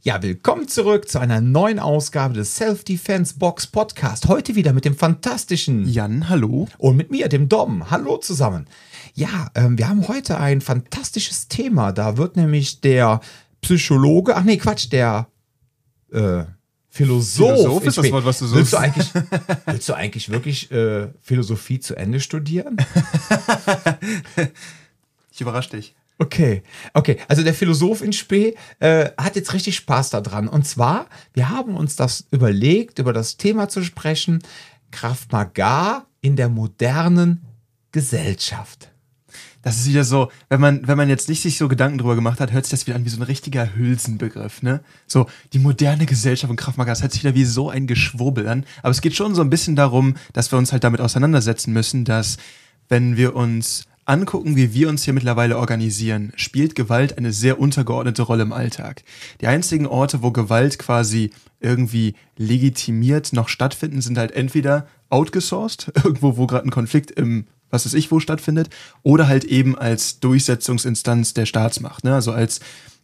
Ja, willkommen zurück zu einer neuen Ausgabe des Self-Defense Box Podcast. Heute wieder mit dem fantastischen Jan, hallo. und mit mir, dem Dom. Hallo zusammen. Ja, ähm, wir haben heute ein fantastisches Thema. Da wird nämlich der Psychologe, ach nee, Quatsch, der äh, Philosoph. Philosoph ist das Wort, was du willst suchst. du eigentlich, willst du eigentlich wirklich äh, Philosophie zu Ende studieren? Ich überrasche dich. Okay, okay. Also der Philosoph in Spee äh, hat jetzt richtig Spaß daran. Und zwar, wir haben uns das überlegt, über das Thema zu sprechen, Kraft Maga in der modernen Gesellschaft. Das ist wieder so, wenn man, wenn man jetzt nicht sich so Gedanken drüber gemacht hat, hört sich das wieder an wie so ein richtiger Hülsenbegriff, ne? So, die moderne Gesellschaft und Kraftmager, das hört sich wieder wie so ein Geschwurbel an. Aber es geht schon so ein bisschen darum, dass wir uns halt damit auseinandersetzen müssen, dass, wenn wir uns angucken, wie wir uns hier mittlerweile organisieren, spielt Gewalt eine sehr untergeordnete Rolle im Alltag. Die einzigen Orte, wo Gewalt quasi irgendwie legitimiert noch stattfinden, sind halt entweder outgesourced, irgendwo, wo gerade ein Konflikt im was weiß ich wo stattfindet, oder halt eben als Durchsetzungsinstanz der Staatsmacht. Ne? Also als,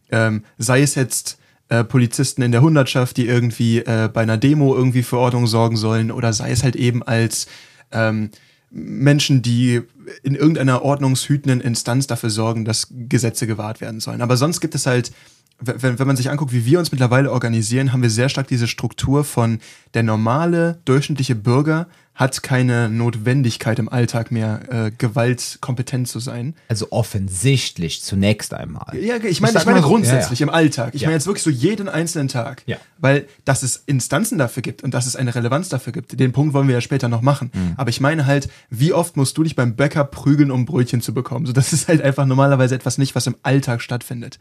ähm, sei es jetzt äh, Polizisten in der Hundertschaft, die irgendwie äh, bei einer Demo irgendwie für Ordnung sorgen sollen, oder sei es halt eben als ähm, Menschen, die in irgendeiner ordnungshütenden Instanz dafür sorgen, dass Gesetze gewahrt werden sollen. Aber sonst gibt es halt, wenn, wenn man sich anguckt, wie wir uns mittlerweile organisieren, haben wir sehr stark diese Struktur von der normale, durchschnittliche Bürger hat keine Notwendigkeit im Alltag mehr, äh, gewaltkompetent zu sein. Also offensichtlich zunächst einmal. Ja, ich meine, sag ich meine so, grundsätzlich ja, ja. im Alltag. Ich Ja. meine jetzt wirklich so jeden einzelnen Tag. Ja. Weil, dass es Instanzen dafür gibt und dass es eine Relevanz dafür gibt. Den Punkt wollen wir ja später noch machen. Mhm. Aber ich meine halt, wie oft musst du dich beim Bäcker prügeln, um Brötchen zu bekommen? So, das ist halt einfach normalerweise etwas nicht, was im Alltag stattfindet.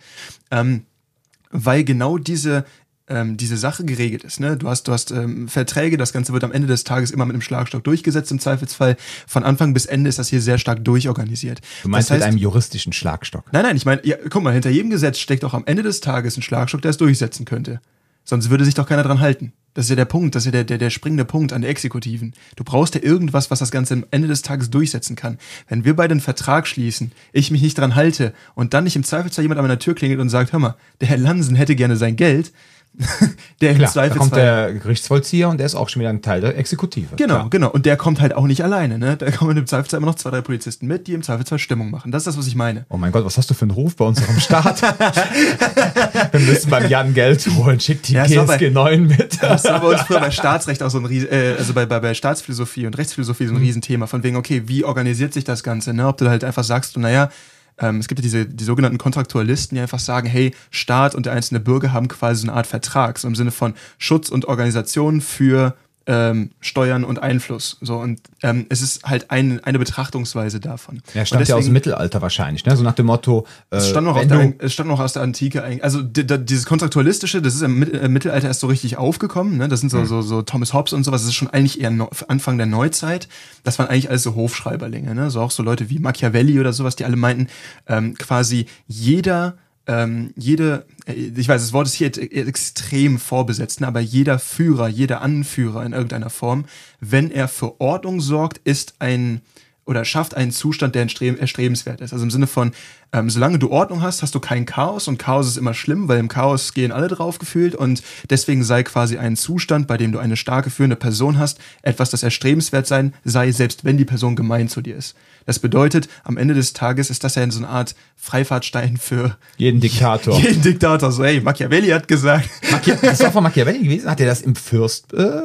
Ähm, weil genau diese ähm, diese Sache geregelt ist. Ne? Du hast, du hast ähm, Verträge, das Ganze wird am Ende des Tages immer mit einem Schlagstock durchgesetzt im Zweifelsfall. Von Anfang bis Ende ist das hier sehr stark durchorganisiert. Du meinst das heißt, mit einem juristischen Schlagstock. Nein, nein, ich meine, ja, guck mal, hinter jedem Gesetz steckt auch am Ende des Tages ein Schlagstock, der es durchsetzen könnte. Sonst würde sich doch keiner dran halten. Das ist ja der Punkt, das ist ja der, der, der springende Punkt an der Exekutiven. Du brauchst ja irgendwas, was das Ganze am Ende des Tages durchsetzen kann. Wenn wir beide einen Vertrag schließen, ich mich nicht dran halte und dann nicht im Zweifelsfall jemand an meiner Tür klingelt und sagt, hör mal, der Herr Lansen hätte gerne sein Geld, der im Klar, da kommt Zweifelsfall der Gerichtsvollzieher und der ist auch schon wieder ein Teil der Exekutive. Genau, Klar. genau. Und der kommt halt auch nicht alleine, ne? Da kommen im Zweifelsfall immer noch zwei, drei Polizisten mit, die im Zweifelsfall Stimmung machen. Das ist das, was ich meine. Oh mein Gott, was hast du für einen Ruf bei unserem Staat? Wir müssen beim Jan Geld holen. Schickt die Ja, GSG 9 mit. Das war bei uns früher bei Staatsrecht auch so ein Ries äh, also bei, bei, bei Staatsphilosophie und Rechtsphilosophie so ein Riesenthema, von wegen, okay, wie organisiert sich das Ganze, ne? Ob du halt einfach sagst, du, naja, ähm, es gibt ja diese die sogenannten Kontraktualisten, die einfach sagen, hey, Staat und der einzelne Bürger haben quasi so eine Art Vertrag, so im Sinne von Schutz und Organisation für ähm, Steuern und Einfluss. So, und ähm, es ist halt ein, eine Betrachtungsweise davon. Ja, stammt ja aus dem Mittelalter wahrscheinlich, ne? So nach dem Motto, äh, es stand, noch aus der, es stand noch aus der Antike eigentlich. Also di- di- dieses Kontraktualistische, das ist im äh, Mittelalter erst so richtig aufgekommen. Ne? Das sind so, Mhm. so, so Thomas Hobbes und sowas. Das ist schon eigentlich eher no Anfang der Neuzeit. Das waren eigentlich alles so Hofschreiberlinge. Ne? So auch so Leute wie Machiavelli oder sowas, die alle meinten, ähm, quasi jeder ähm, jede, äh, ich weiß, das Wort ist hier e- extrem vorbesetzt, ne, aber jeder Führer, jeder Anführer in irgendeiner Form, wenn er für Ordnung sorgt, ist ein oder schafft einen Zustand, der erstreb- erstrebenswert ist. Also im Sinne von, ähm, solange du Ordnung hast, hast du kein Chaos und Chaos ist immer schlimm, weil im Chaos gehen alle drauf gefühlt und deswegen sei quasi ein Zustand, bei dem du eine starke führende Person hast, etwas, das erstrebenswert sein sei, selbst wenn die Person gemein zu dir ist. Das bedeutet, am Ende des Tages ist das ja so eine Art Freifahrtstein für jeden Diktator. jeden Diktator. So, hey, Machiavelli hat gesagt. Machi das war von Machiavelli gewesen. Hat er das im Fürst äh,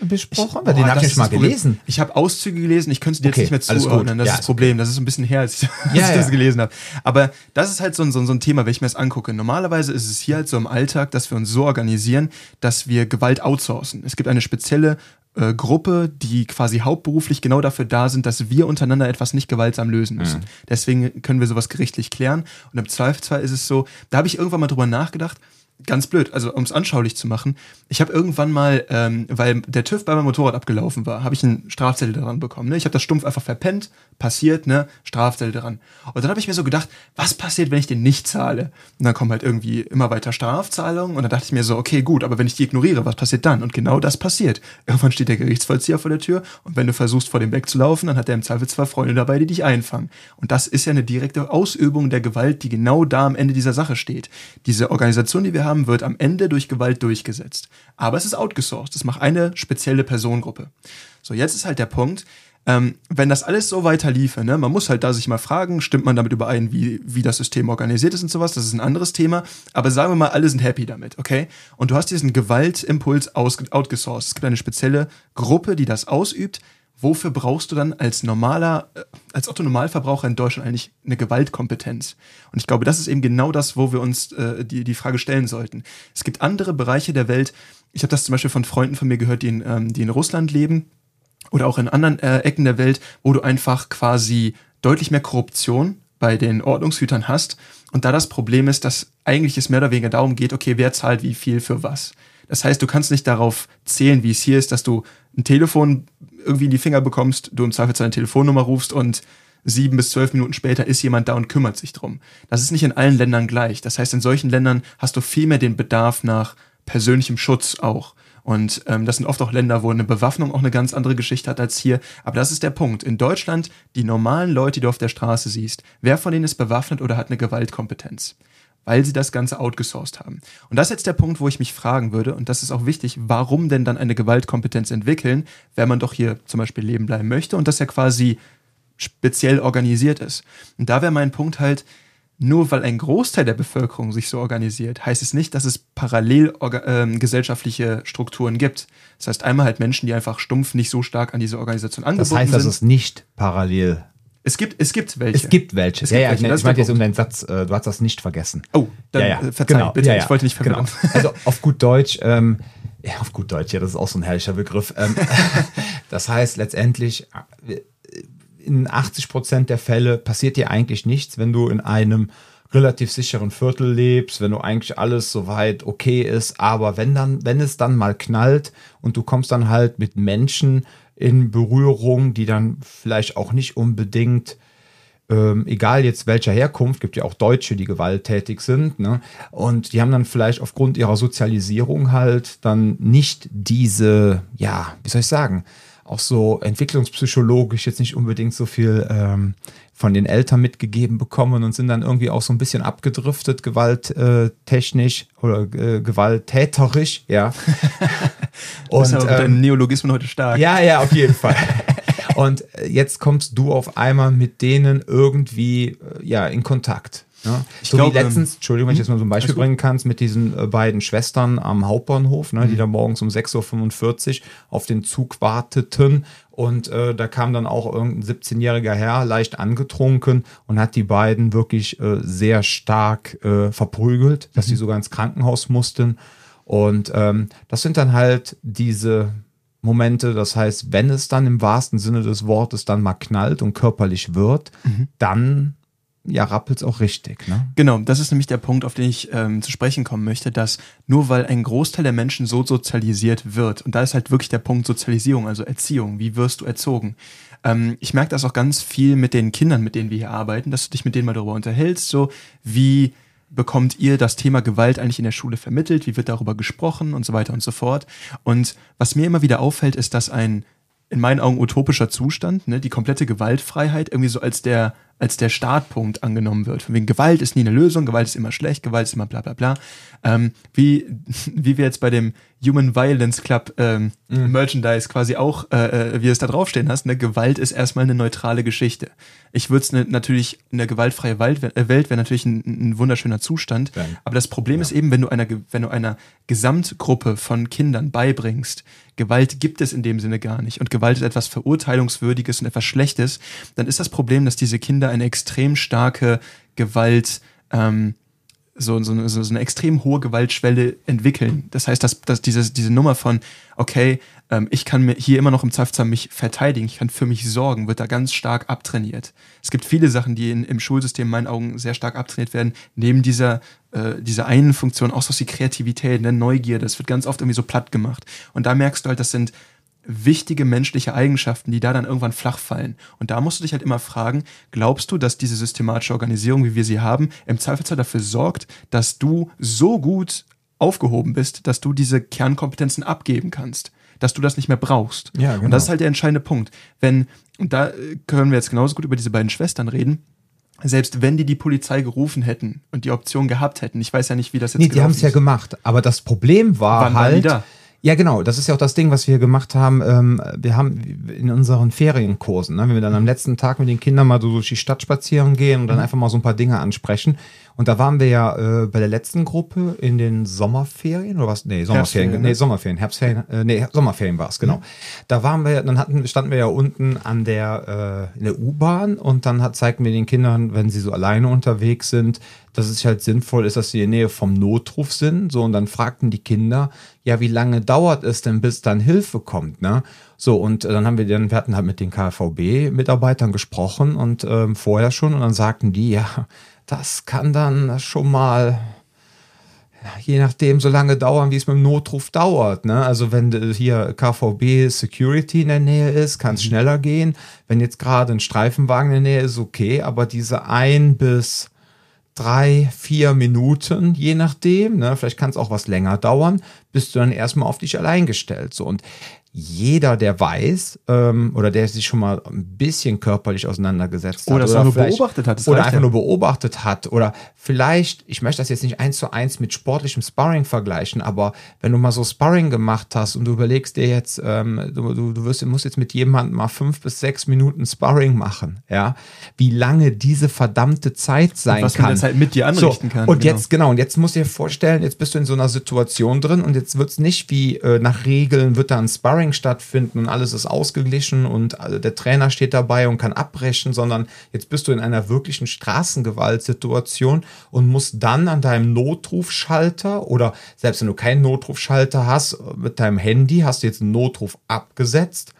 besprochen? Weil den Boah, habe ich ist mal gelesen. Ich habe Auszüge gelesen, ich könnte dir Okay, jetzt nicht mehr zuordnen. Das Ja, ist das Problem. Das ist ein bisschen her, als ich, als Ja, ich das ja. gelesen habe. Aber das ist halt so ein, so, ein- Thema, wenn ich mir das angucke. Normalerweise ist es hier halt so im Alltag, dass wir uns so organisieren, dass wir Gewalt outsourcen. Es gibt eine spezielle äh, Gruppe, die quasi hauptberuflich genau dafür da sind, dass wir untereinander etwas nicht gewaltsam lösen müssen. Mhm. Deswegen können wir sowas gerichtlich klären. Und im Zweifelsfall ist es so, da habe ich irgendwann mal drüber nachgedacht, ganz blöd, also um es anschaulich zu machen, ich habe irgendwann mal, ähm, weil der TÜV bei meinem Motorrad abgelaufen war, habe ich einen Strafzettel daran bekommen. Ne? Ich habe das stumpf einfach verpennt, passiert, ne, Strafzettel dran. Und dann habe ich mir so gedacht, was passiert, wenn ich den nicht zahle? Und dann kommen halt irgendwie immer weiter Strafzahlungen und dann dachte ich mir so, okay, gut, aber wenn ich die ignoriere, was passiert dann? Und genau das passiert. Irgendwann steht der Gerichtsvollzieher vor der Tür und wenn du versuchst, vor dem wegzulaufen, dann hat er im Zweifelsfall Freunde dabei, die dich einfangen. Und das ist ja eine direkte Ausübung der Gewalt, die genau da am Ende dieser Sache steht. Diese Organisation, die wir haben, wird am Ende durch Gewalt durchgesetzt. Aber es ist outgesourced. Das macht eine spezielle Personengruppe. So, jetzt ist halt der Punkt, ähm, wenn das alles so weiter liefe, ne, man muss halt da sich mal fragen, stimmt man damit überein, wie, wie das System organisiert ist und sowas, das ist ein anderes Thema, aber sagen wir mal, alle sind happy damit, okay? Und du hast diesen Gewaltimpuls outgesourced. Es gibt eine spezielle Gruppe, die das ausübt. Wofür brauchst du dann als normaler, äh, als Otto Normalverbraucher in Deutschland eigentlich eine Gewaltkompetenz? Und ich glaube, das ist eben genau das, wo wir uns äh, die, die Frage stellen sollten. Es gibt andere Bereiche der Welt, ich habe das zum Beispiel von Freunden von mir gehört, die in, ähm, die in Russland leben, oder auch in anderen äh, Ecken der Welt, wo du einfach quasi deutlich mehr Korruption bei den Ordnungshütern hast. Und da das Problem ist, dass eigentlich es mehr oder weniger darum geht, okay, wer zahlt wie viel für was. Das heißt, du kannst nicht darauf zählen, wie es hier ist, dass du ein Telefon irgendwie in die Finger bekommst, du im Zweifel deine Telefonnummer rufst und sieben bis zwölf Minuten später ist jemand da und kümmert sich drum. Das ist nicht in allen Ländern gleich. Das heißt, in solchen Ländern hast du viel mehr den Bedarf nach persönlichem Schutz auch. Und ähm, das sind oft auch Länder, wo eine Bewaffnung auch eine ganz andere Geschichte hat als hier. Aber das ist der Punkt. In Deutschland, die normalen Leute, die du auf der Straße siehst, wer von denen ist bewaffnet oder hat eine Gewaltkompetenz? Weil sie das Ganze outgesourced haben. Und das ist jetzt der Punkt, wo ich mich fragen würde, und das ist auch wichtig, warum denn dann eine Gewaltkompetenz entwickeln, wenn man doch hier zum Beispiel leben bleiben möchte und das ja quasi speziell organisiert ist. Und da wäre mein Punkt halt, nur weil ein Großteil der Bevölkerung sich so organisiert, heißt es nicht, dass es parallel äh, gesellschaftliche Strukturen gibt. Das heißt einmal halt Menschen, die einfach stumpf nicht so stark an diese Organisation angebunden sind. Das heißt, dass es nicht parallel es gibt, es gibt welche. Es gibt welche. Es ja, gibt ja, welche. ich, ich meinte jetzt um deinen Satz, äh, du hast das nicht vergessen. Oh, dann ja, ja. Äh, verzeih, genau. bitte, ja, ja. ich wollte nicht verwirren. Genau. Also auf gut Deutsch, ähm, ja, auf gut Deutsch, ja, das ist auch so ein herrlicher Begriff. Ähm, das heißt letztendlich, äh, in 80 Prozent der Fälle passiert dir eigentlich nichts, wenn du in einem relativ sicheren Viertel lebst, wenn du eigentlich alles soweit okay ist, aber wenn dann, wenn es dann mal knallt und du kommst dann halt mit Menschen in Berührung, die dann vielleicht auch nicht unbedingt ähm, egal jetzt welcher Herkunft, gibt ja auch Deutsche, die gewalttätig sind, ne? Und die haben dann vielleicht aufgrund ihrer Sozialisierung halt dann nicht diese, ja, wie soll ich sagen, auch so entwicklungspsychologisch jetzt nicht unbedingt so viel ähm, von den Eltern mitgegeben bekommen und sind dann irgendwie auch so ein bisschen abgedriftet, gewalttechnisch oder äh, gewalttäterisch, ja. und das ist aber ähm, Neologismen heute stark. Ja, ja, auf jeden Fall. und äh, jetzt kommst du auf einmal mit denen irgendwie äh, ja in Kontakt. Ja. Ich so glaube, wie letztens, Entschuldigung, wenn ich jetzt mal so ein Beispiel bringen kannst, mit diesen äh, beiden Schwestern am Hauptbahnhof, ne, mhm. die hm. da morgens um 6.45 Uhr auf den Zug warteten. Und äh, da kam dann auch irgendein 17-jähriger Herr, leicht angetrunken und hat die beiden wirklich äh, sehr stark äh, verprügelt, dass mhm. die sogar ins Krankenhaus mussten. Und ähm, das sind dann halt diese Momente, das heißt, wenn es dann im wahrsten Sinne des Wortes dann mal knallt und körperlich wird, mhm. dann ja, rappelt es auch richtig. Ne? Genau, das ist nämlich der Punkt, auf den ich ähm, zu sprechen kommen möchte, dass nur weil ein Großteil der Menschen so sozialisiert wird, und da ist halt wirklich der Punkt Sozialisierung, also Erziehung, wie wirst du erzogen? Ähm, ich merke das auch ganz viel mit den Kindern, mit denen wir hier arbeiten, dass du dich mit denen mal darüber unterhältst, so wie bekommt ihr das Thema Gewalt eigentlich in der Schule vermittelt, wie wird darüber gesprochen und so weiter und so fort. Und was mir immer wieder auffällt, ist, dass ein in meinen Augen utopischer Zustand, ne, die komplette Gewaltfreiheit irgendwie so als der als der Startpunkt angenommen wird. Von wegen Gewalt ist nie eine Lösung, Gewalt ist immer schlecht, Gewalt ist immer bla bla bla. Ähm, wie, wie wir jetzt bei dem Human Violence Club ähm, mhm. Merchandise quasi auch, äh, äh wie es da draufstehen hast, ne, Gewalt ist erstmal eine neutrale Geschichte. Ich würde es ne, natürlich, eine gewaltfreie Welt, äh, Welt wäre natürlich ein, ein, wunderschöner Zustand. Ja. Aber das Problem ja. ist eben, wenn du einer, wenn du einer Gesamtgruppe von Kindern beibringst, Gewalt gibt es in dem Sinne gar nicht und Gewalt ist etwas Verurteilungswürdiges und etwas Schlechtes, dann ist das Problem, dass diese Kinder eine extrem starke Gewalt, ähm, so, so, so, eine extrem hohe Gewaltschwelle entwickeln. Das heißt, dass, dass diese, diese Nummer von, okay, ähm, ich kann mir hier immer noch im Zweifelsfall mich verteidigen, ich kann für mich sorgen, wird da ganz stark abtrainiert. Es gibt viele Sachen, die in, im Schulsystem in meinen Augen sehr stark abtrainiert werden, neben dieser, äh, dieser einen Funktion, auch so die Kreativität, ne, Neugier, das wird ganz oft irgendwie so platt gemacht. Und da merkst du halt, das sind wichtige menschliche Eigenschaften, die da dann irgendwann flach fallen. Und da musst du dich halt immer fragen, glaubst du, dass diese systematische Organisation, wie wir sie haben, im Zweifelsfall dafür sorgt, dass du so gut aufgehoben bist, dass du diese Kernkompetenzen abgeben kannst, dass du das nicht mehr brauchst. Ja, genau. Und das ist halt der entscheidende Punkt. Wenn, und da können wir jetzt genauso gut über diese beiden Schwestern reden, selbst wenn die die Polizei gerufen hätten und die Option gehabt hätten, ich weiß ja nicht, wie das jetzt Nee, die haben es ja gemacht. Aber das Problem war Wann halt. Ja, genau. Das ist ja auch das Ding, was wir gemacht haben. Ähm, wir haben in unseren Ferienkursen, ne, wenn wir dann am letzten Tag mit den Kindern mal so durch die Stadt spazieren gehen und dann einfach mal so ein paar Dinge ansprechen. Und da waren wir ja äh, bei der letzten Gruppe in den Sommerferien oder was? Nee, Sommerferien. Herbstferien, ne? Nee, Sommerferien, Herbstferien, äh, nee, Sommerferien war es, genau. Da waren wir, dann hatten, standen wir ja unten an der, äh, in der U-Bahn und dann hat, zeigten wir den Kindern, wenn sie so alleine unterwegs sind, dass es halt sinnvoll ist, dass sie in der Nähe vom Notruf sind. So, und dann fragten die Kinder, ja, wie lange dauert es denn, bis dann Hilfe kommt, ne? So, und dann haben wir dann, wir hatten halt mit den KVB-Mitarbeitern gesprochen und ähm, vorher schon und dann sagten die, ja, das kann dann schon mal je nachdem so lange dauern, wie es mit dem Notruf dauert. Ne? Also wenn hier KVB Security in der Nähe ist, kann es schneller gehen. Wenn jetzt gerade ein Streifenwagen in der Nähe ist, okay, aber diese ein bis drei, vier Minuten, je nachdem, ne? vielleicht kann es auch was länger dauern, bist du dann erstmal auf dich allein gestellt. So und jeder, der weiß ähm, oder der sich schon mal ein bisschen körperlich auseinandergesetzt Oder hat auch nur beobachtet hat, das oder einfach ja. nur beobachtet hat oder vielleicht, ich möchte das jetzt nicht eins zu eins mit sportlichem Sparring vergleichen, aber wenn du mal so Sparring gemacht hast und du überlegst dir jetzt, ähm, du, du, du wirst, du musst jetzt mit jemandem mal fünf bis sechs Minuten Sparring machen, ja, wie lange diese verdammte Zeit sein was man kann. jetzt halt mit dir anrichten kann, Und genau. jetzt, genau, und jetzt musst du dir vorstellen, jetzt bist du in so einer Situation drin und jetzt wird es nicht wie äh, nach Regeln, wird da ein Sparring stattfinden und alles ist ausgeglichen und äh, der Trainer steht dabei und kann abbrechen, sondern jetzt bist du in einer wirklichen Straßengewaltsituation und musst dann an deinem Notrufschalter oder selbst wenn du keinen Notrufschalter hast, mit deinem Handy hast du jetzt einen Notruf abgesetzt.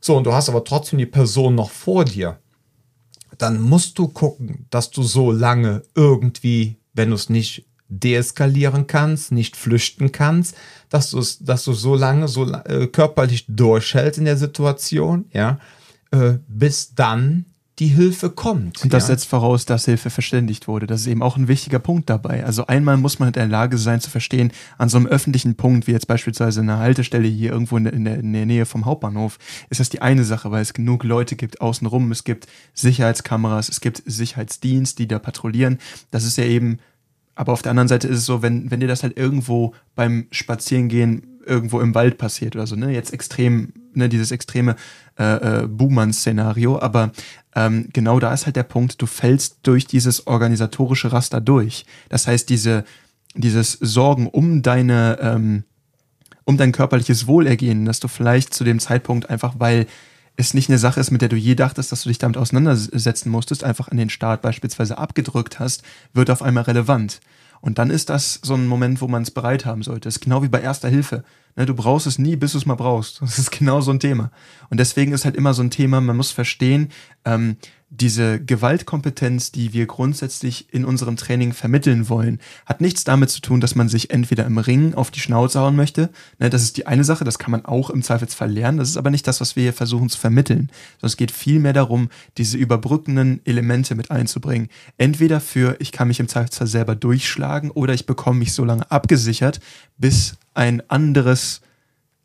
So, und du hast aber trotzdem die Person noch vor dir dann musst du gucken, dass du so lange irgendwie, wenn du es nicht deeskalieren kannst, nicht flüchten kannst, dass du dass du so lange so äh, körperlich durchhältst in der Situation, ja, äh, bis dann die Hilfe kommt. Und das ja. setzt voraus, dass Hilfe verständigt wurde. Das ist eben auch ein wichtiger Punkt dabei. Also einmal muss man in der Lage sein zu verstehen, an so einem öffentlichen Punkt, wie jetzt beispielsweise eine Haltestelle hier irgendwo in der, in der, in der Nähe vom Hauptbahnhof, ist das die eine Sache, weil es genug Leute gibt außenrum, es gibt Sicherheitskameras, es gibt Sicherheitsdienst, die da patrouillieren. Das ist ja eben, aber auf der anderen Seite ist es so, wenn, wenn dir das halt irgendwo beim Spazierengehen irgendwo im Wald passiert oder so, ne? Jetzt extrem, ne, dieses extreme äh, äh, Buhmann-Szenario, aber ähm, genau da ist halt der Punkt, du fällst durch dieses organisatorische Raster durch. Das heißt, diese, dieses Sorgen um deine, ähm, um dein körperliches Wohlergehen, dass du vielleicht zu dem Zeitpunkt einfach, weil es nicht eine Sache ist, mit der du je dachtest, dass du dich damit auseinandersetzen musstest, einfach an den Start beispielsweise abgedrückt hast, wird auf einmal relevant. Und dann ist das so ein Moment, wo man es bereit haben sollte. Das ist genau wie bei Erster Hilfe. Ne, du brauchst es nie, bis du es mal brauchst. Das ist genau so ein Thema. Und deswegen ist halt immer so ein Thema, man muss verstehen, ähm, diese Gewaltkompetenz, die wir grundsätzlich in unserem Training vermitteln wollen, hat nichts damit zu tun, dass man sich entweder im Ring auf die Schnauze hauen möchte. Ne, das ist die eine Sache, das kann man auch im Zweifelsfall lernen. Das ist aber nicht das, was wir hier versuchen zu vermitteln. Sondern es geht vielmehr darum, diese überbrückenden Elemente mit einzubringen. Entweder für, ich kann mich im Zweifelsfall selber durchschlagen oder ich bekomme mich so lange abgesichert, bis ein anderes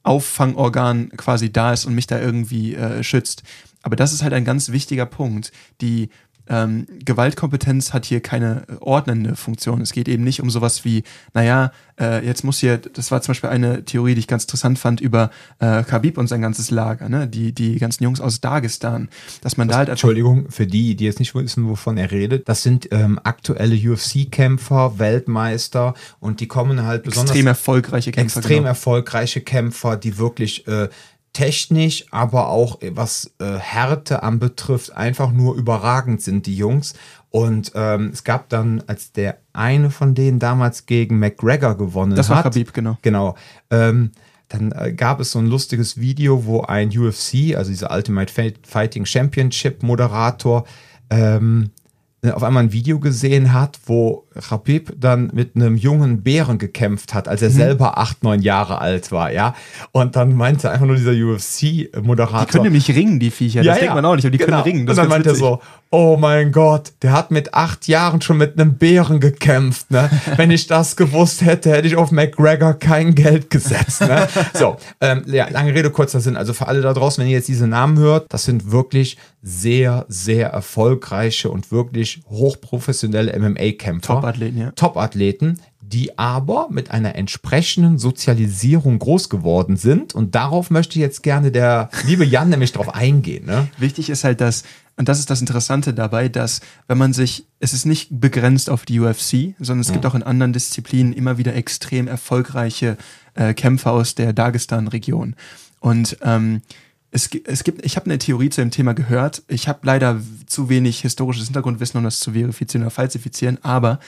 Auffangorgan quasi da ist und mich da irgendwie äh, schützt. Aber das ist halt ein ganz wichtiger Punkt. Die ähm, Gewaltkompetenz hat hier keine äh, ordnende Funktion. Es geht eben nicht um sowas wie, naja, äh, jetzt muss hier, das war zum Beispiel eine Theorie, die ich ganz interessant fand über äh, Khabib und sein ganzes Lager, ne? die, die ganzen Jungs aus Dagestan, dass man da halt Entschuldigung, für die, die jetzt nicht wissen, wovon er redet, das sind ähm, aktuelle UFC-Kämpfer, Weltmeister und die kommen halt besonders extrem erfolgreiche Kämpfer. extrem genau. erfolgreiche Kämpfer, die wirklich äh, technisch, aber auch äh, was äh, Härte anbetrifft, einfach nur überragend sind, die Jungs. Und ähm, es gab dann, als der eine von denen damals gegen McGregor gewonnen Das war hat, Khabib, genau. Genau. Ähm, dann äh, gab es so ein lustiges Video, wo ein UFC, also dieser Ultimate Fight- Fighting Championship Moderator, ähm, auf einmal ein Video gesehen hat, wo Khabib dann mit einem jungen Bären gekämpft hat, als er mhm. selber acht, neun Jahre alt war, ja. Und dann meinte einfach nur dieser UFC-Moderator. Die können nämlich ringen, die Viecher. Das ja, denkt man auch nicht, aber die genau. können ringen. Das und dann meinte er so, oh mein Gott, der hat mit acht Jahren schon mit einem Bären gekämpft, ne? Wenn ich das gewusst hätte, hätte ich auf McGregor kein Geld gesetzt, ne? So, ähm, ja, lange Rede, kurzer Sinn. Also für alle da draußen, wenn ihr jetzt diese Namen hört, das sind wirklich sehr, sehr erfolgreiche und wirklich hochprofessionelle MMA-Kämpfer. Top-Athleten, ja. Top-Athleten, die aber mit einer entsprechenden Sozialisierung groß geworden sind. Und darauf möchte jetzt gerne der liebe Jan nämlich drauf eingehen. Ne? Wichtig ist halt, dass, und das ist das Interessante dabei, dass wenn man sich, es ist nicht begrenzt auf die UFC, sondern es ja. gibt auch in anderen Disziplinen immer wieder extrem erfolgreiche äh, Kämpfer aus der Dagestan-Region. Und ähm, es, es gibt, ich habe eine Theorie zu dem Thema gehört. Ich habe leider zu wenig historisches Hintergrundwissen, um das zu verifizieren oder falsifizieren, aber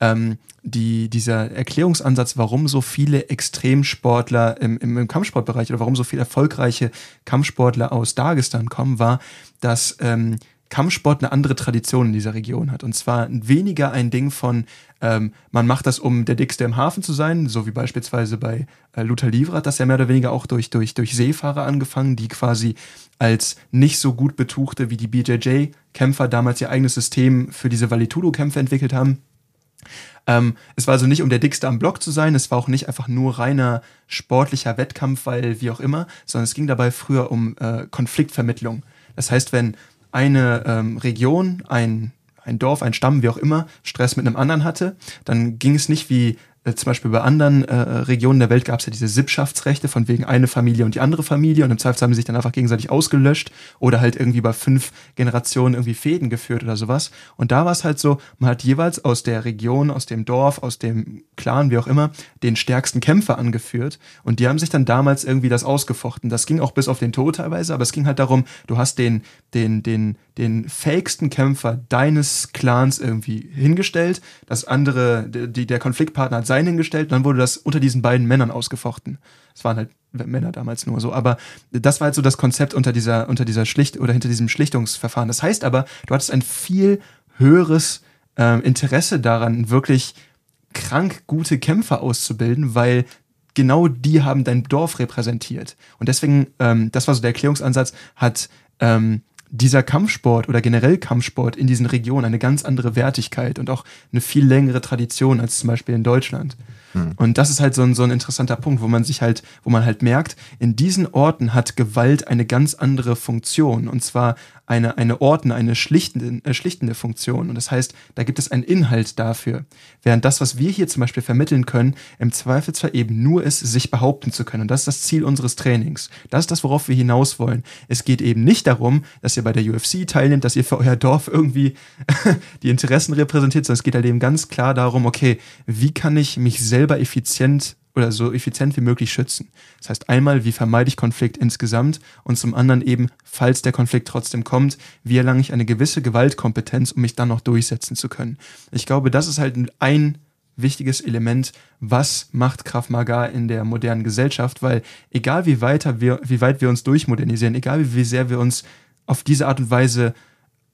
ähm, die, dieser Erklärungsansatz, warum so viele Extremsportler im, im, im, Kampfsportbereich oder warum so viele erfolgreiche Kampfsportler aus Dagestan kommen, war, dass ähm, Kampfsport eine andere Tradition in dieser Region hat. Und zwar weniger ein Ding von, ähm, man macht das, um der Dickste im Hafen zu sein, so wie beispielsweise bei äh, Luther Livre hat das ja mehr oder weniger auch durch, durch, durch Seefahrer angefangen, die quasi als nicht so gut betuchte wie die BJJ-Kämpfer damals ihr eigenes System für diese Valitudo-Kämpfe entwickelt haben. Ähm, es war also nicht, um der Dickste am Block zu sein, es war auch nicht einfach nur reiner sportlicher Wettkampf, weil wie auch immer, sondern es ging dabei früher um äh, Konfliktvermittlung. Das heißt, wenn eine ähm, Region, ein, ein Dorf, ein Stamm, wie auch immer, Stress mit einem anderen hatte, dann ging es nicht wie äh, zum Beispiel bei anderen äh, Regionen der Welt gab es ja diese Sippschaftsrechte von wegen eine Familie und die andere Familie und im Zweifel haben sie sich dann einfach gegenseitig ausgelöscht oder halt irgendwie bei fünf Generationen irgendwie Fäden geführt oder sowas. Und da war es halt so, man hat jeweils aus der Region, aus dem Dorf, aus dem Clan, wie auch immer, den stärksten Kämpfer angeführt und die haben sich dann damals irgendwie das ausgefochten. Das ging auch bis auf den Tod teilweise, aber es ging halt darum, du hast den, den, den, den fähigsten Kämpfer deines Clans irgendwie hingestellt, das andere, die, der Konfliktpartner hat seinen hingestellt dann wurde das unter diesen beiden Männern ausgefochten. Es waren halt Männer damals nur so, aber das war halt so das Konzept unter dieser, unter dieser Schlicht oder hinter diesem Schlichtungsverfahren. Das heißt aber, du hattest ein viel höheres äh, Interesse daran, wirklich krank gute Kämpfer auszubilden, weil genau die haben dein Dorf repräsentiert. Und deswegen, ähm, das war so der Erklärungsansatz, hat ähm, dieser Kampfsport oder generell Kampfsport in diesen Regionen eine ganz andere Wertigkeit und auch eine viel längere Tradition als zum Beispiel in Deutschland. Hm. Und das ist halt so ein, so ein interessanter Punkt, wo man sich halt, wo man halt merkt, in diesen Orten hat Gewalt eine ganz andere Funktion. Und zwar eine, eine Ordne, eine schlichtende, äh, schlichtende Funktion. Und das heißt, da gibt es einen Inhalt dafür. Während das, was wir hier zum Beispiel vermitteln können, im Zweifelsfall eben nur ist, sich behaupten zu können. Und das ist das Ziel unseres Trainings. Das ist das, worauf wir hinaus wollen. Es geht eben nicht darum, dass ihr bei der UFC teilnehmt, dass ihr für euer Dorf irgendwie die Interessen repräsentiert, sondern es geht halt eben ganz klar darum, okay, wie kann ich mich selber effizient oder so effizient wie möglich schützen. Das heißt einmal, wie vermeide ich Konflikt insgesamt und zum anderen eben, falls der Konflikt trotzdem kommt, wie erlange ich eine gewisse Gewaltkompetenz, um mich dann noch durchsetzen zu können. Ich glaube, das ist halt ein wichtiges Element, was macht Krav Maga in der modernen Gesellschaft, weil egal wie weiter wir, wie weit wir uns durchmodernisieren, egal wie, wie sehr wir uns auf diese Art und Weise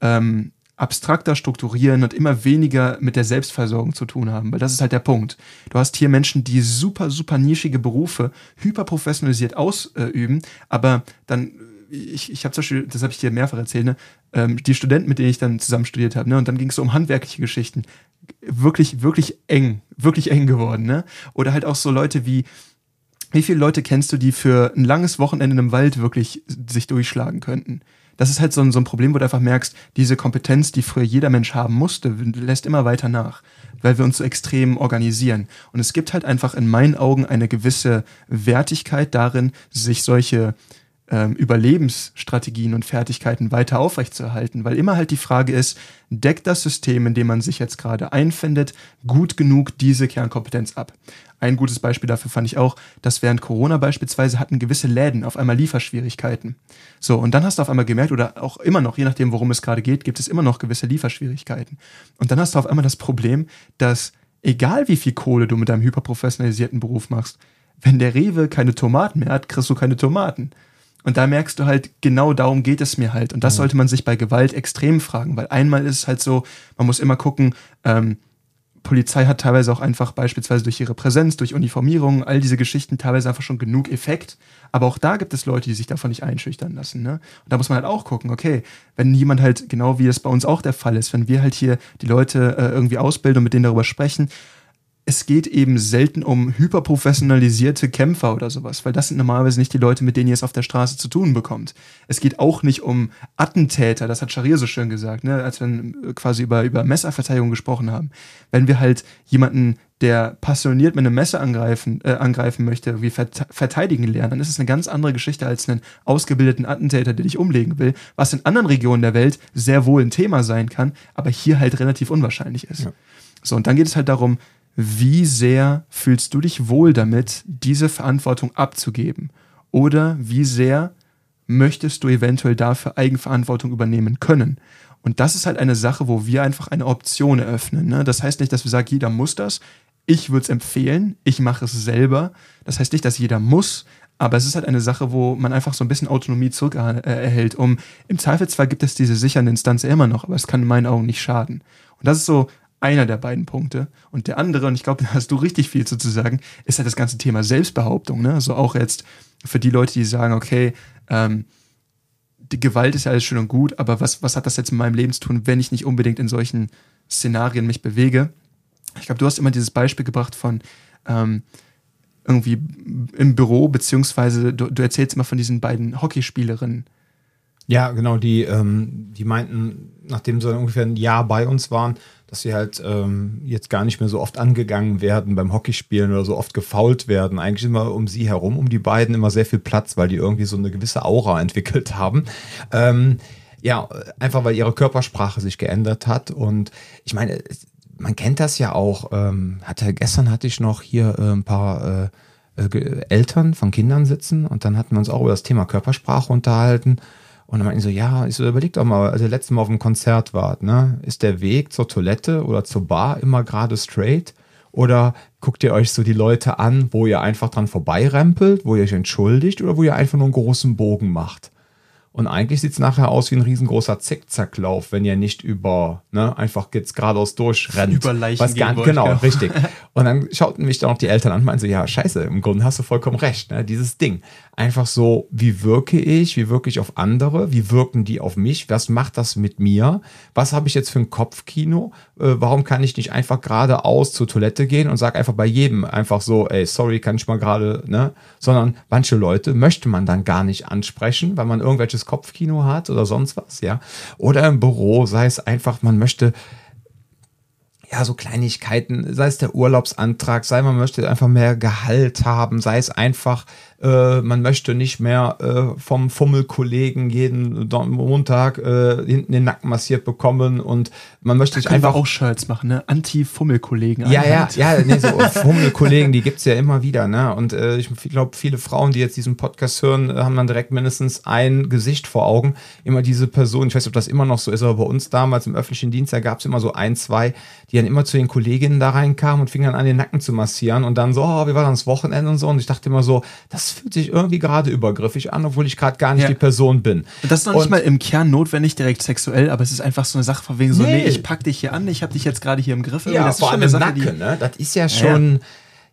ähm, abstrakter strukturieren und immer weniger mit der Selbstversorgung zu tun haben, weil das ist halt der Punkt. Du hast hier Menschen, die super, super nischige Berufe hyperprofessionalisiert ausüben, aber dann ich, ich habe zum Beispiel, das habe ich dir mehrfach erzählt, ne, ähm, die Studenten, mit denen ich dann zusammen studiert habe, ne, und dann ging es so um handwerkliche Geschichten. Wirklich, wirklich eng, wirklich eng geworden, ne? Oder halt auch so Leute wie, wie viele Leute kennst du, die für ein langes Wochenende im Wald wirklich sich durchschlagen könnten? Das ist halt so ein, so ein Problem, wo du einfach merkst, diese Kompetenz, die früher jeder Mensch haben musste, lässt immer weiter nach, weil wir uns so extrem organisieren. Und es gibt halt einfach in meinen Augen eine gewisse Wertigkeit darin, sich solche ähm, Überlebensstrategien und Fertigkeiten weiter aufrechtzuerhalten, weil immer halt die Frage ist, deckt das System, in dem man sich jetzt gerade einfindet, gut genug diese Kernkompetenz ab? Ein gutes Beispiel dafür fand ich auch, dass während Corona beispielsweise hatten gewisse Läden auf einmal Lieferschwierigkeiten. So, und dann hast du auf einmal gemerkt, oder auch immer noch, je nachdem, worum es gerade geht, gibt es immer noch gewisse Lieferschwierigkeiten. Und dann hast du auf einmal das Problem, dass egal wie viel Kohle du mit deinem hyperprofessionalisierten Beruf machst, wenn der Rewe keine Tomaten mehr hat, kriegst du keine Tomaten. Und da merkst du halt, genau darum geht es mir halt. Und das sollte man sich bei Gewalt extrem fragen, weil einmal ist es halt so, man muss immer gucken, ähm, Polizei hat teilweise auch einfach beispielsweise durch ihre Präsenz, durch Uniformierung, all diese Geschichten teilweise einfach schon genug Effekt. Aber auch da gibt es Leute, die sich davon nicht einschüchtern lassen. Ne? Und da muss man halt auch gucken, okay, wenn jemand halt, genau wie es bei uns auch der Fall ist, wenn wir halt hier die Leute äh, irgendwie ausbilden und mit denen darüber sprechen, es geht eben selten um hyperprofessionalisierte Kämpfer oder sowas, weil das sind normalerweise nicht die Leute, mit denen ihr es auf der Straße zu tun bekommt. Es geht auch nicht um Attentäter, das hat Sharir so schön gesagt, ne, als wir quasi über, über Messerverteidigung gesprochen haben. Wenn wir halt jemanden, der passioniert mit einem Messer angreifen, äh, angreifen möchte, wie verteidigen lernen, dann ist es eine ganz andere Geschichte als einen ausgebildeten Attentäter, der dich umlegen will, was in anderen Regionen der Welt sehr wohl ein Thema sein kann, aber hier halt relativ unwahrscheinlich ist. Ja. So, und dann geht es halt darum, wie sehr fühlst du dich wohl damit, diese Verantwortung abzugeben? Oder wie sehr möchtest du eventuell dafür Eigenverantwortung übernehmen können? Und das ist halt eine Sache, wo wir einfach eine Option eröffnen. Ne? Das heißt nicht, dass wir sagen, jeder muss das. Ich würde es empfehlen, ich mache es selber. Das heißt nicht, dass jeder muss, aber es ist halt eine Sache, wo man einfach so ein bisschen Autonomie zurück äh. Um im Zweifelsfall gibt es diese sichernde Instanz immer noch, aber es kann in meinen Augen nicht schaden. Und das ist so einer der beiden Punkte. Und der andere, und ich glaube, da hast du richtig viel zu sagen, ist halt das ganze Thema Selbstbehauptung. Ne? Also auch jetzt für die Leute, die sagen, okay, ähm, die Gewalt ist ja alles schön und gut, aber was, was hat das jetzt in meinem Leben zu tun, wenn ich nicht unbedingt in solchen Szenarien mich bewege? Ich glaube, du hast immer dieses Beispiel gebracht von ähm, irgendwie im Büro, beziehungsweise du, du erzählst immer von diesen beiden Hockeyspielerinnen. Ja, genau, die, ähm, die meinten, nachdem sie ungefähr ein Jahr bei uns waren, dass sie halt ähm, jetzt gar nicht mehr so oft angegangen werden beim Hockeyspielen oder so oft gefault werden. Eigentlich immer um sie herum, um die beiden immer sehr viel Platz, weil die irgendwie so eine gewisse Aura entwickelt haben. Ähm, ja, einfach weil ihre Körpersprache sich geändert hat. Und ich meine, man kennt das ja auch. Ähm, hatte, gestern hatte ich noch hier äh, ein paar äh, äh, Eltern von Kindern sitzen und dann hatten wir uns auch über das Thema Körpersprache unterhalten. Und dann meinten so, ja, ich so, überlegt auch mal, als ihr letztes Mal auf einem Konzert wart, ne? Ist der Weg zur Toilette oder zur Bar immer gerade straight? Oder guckt ihr euch so die Leute an, wo ihr einfach dran vorbeirempelt, wo ihr euch entschuldigt oder wo ihr einfach nur einen großen Bogen macht? Und eigentlich sieht es nachher aus wie ein riesengroßer Zickzacklauf, wenn ihr nicht über, ne, einfach jetzt geradeaus durchrennt. Über Leichen was gar, Genau, ja. richtig. Und dann schauten mich dann auch die Eltern an und meinten so, ja, scheiße, im Grunde hast du vollkommen recht, ne, dieses Ding. Einfach so, wie wirke ich, wie wirke ich auf andere, wie wirken die auf mich, was macht das mit mir, was habe ich jetzt für ein Kopfkino, äh, warum kann ich nicht einfach geradeaus zur Toilette gehen und sag einfach bei jedem einfach so, ey, sorry, kann ich mal gerade, ne, sondern manche Leute möchte man dann gar nicht ansprechen, weil man irgendwelches Kopfkino hat oder sonst was, ja. Oder im Büro, sei es einfach, man möchte ja, so Kleinigkeiten, sei es der Urlaubsantrag, sei man möchte einfach mehr Gehalt haben, sei es einfach äh, man möchte nicht mehr äh, vom Fummelkollegen jeden Montag äh, hinten den Nacken massiert bekommen und man möchte sich einfach auch Shirts machen, ne? Anti-Fummelkollegen. Ja, ja, ja, nee, so Fummelkollegen, die gibt's ja immer wieder, ne? Und äh, ich glaube, viele Frauen, die jetzt diesen Podcast hören, haben dann direkt mindestens ein Gesicht vor Augen. Immer diese Person, ich weiß nicht, ob das immer noch so ist, aber bei uns damals im öffentlichen Dienst, da gab's immer so ein, zwei, die dann immer zu den Kolleginnen da reinkamen und fingen dann an, den Nacken zu massieren und dann so, oh, wie war dann das Wochenende und so. Und ich dachte immer so, das fühlt sich irgendwie gerade übergriffig an, obwohl ich gerade gar nicht ja. die Person bin. Und das ist noch und nicht mal im Kern notwendig direkt sexuell, aber es ist einfach so eine Sache von wegen so, nee, nee ich pack dich hier an, ich habe dich jetzt gerade hier im Griff. Ja, das vor allem im Nacken, ne? Das ist ja schon... Ja.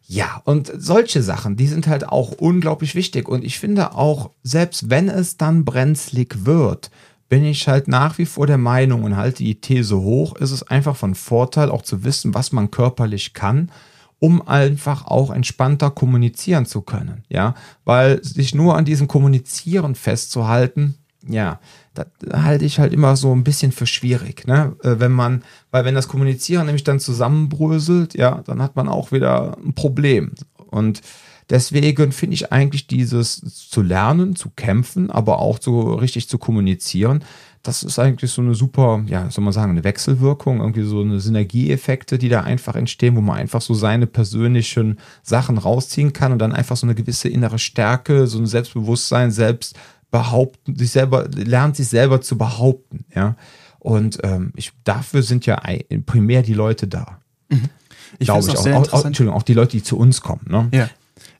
Ja, und solche Sachen, die sind halt auch unglaublich wichtig. Und ich finde auch, selbst wenn es dann brenzlig wird, bin ich halt nach wie vor der Meinung und halte die These hoch, ist es einfach von Vorteil, auch zu wissen, was man körperlich kann um einfach auch entspannter kommunizieren zu können. Ja, weil sich nur an diesem Kommunizieren festzuhalten, ja, das halte ich halt immer so ein bisschen für schwierig, ne? Äh, wenn man, weil wenn das Kommunizieren nämlich dann zusammenbröselt, ja, dann hat man auch wieder ein Problem. Und deswegen finde ich eigentlich dieses zu lernen, zu kämpfen, aber auch so richtig zu kommunizieren, das ist eigentlich so eine super, ja, soll man sagen, eine Wechselwirkung, irgendwie so eine Synergieeffekte, die da einfach entstehen, wo man einfach so seine persönlichen Sachen rausziehen kann und dann einfach so eine gewisse innere Stärke, so ein Selbstbewusstsein, selbst behaupten, sich selber, lernt sich selber zu behaupten, ja. Und ähm, ich, dafür sind ja primär die Leute da. Mhm. Ich glaube ich auch. Auch, auch, Entschuldigung, auch die Leute, die zu uns kommen. Ne? Ja.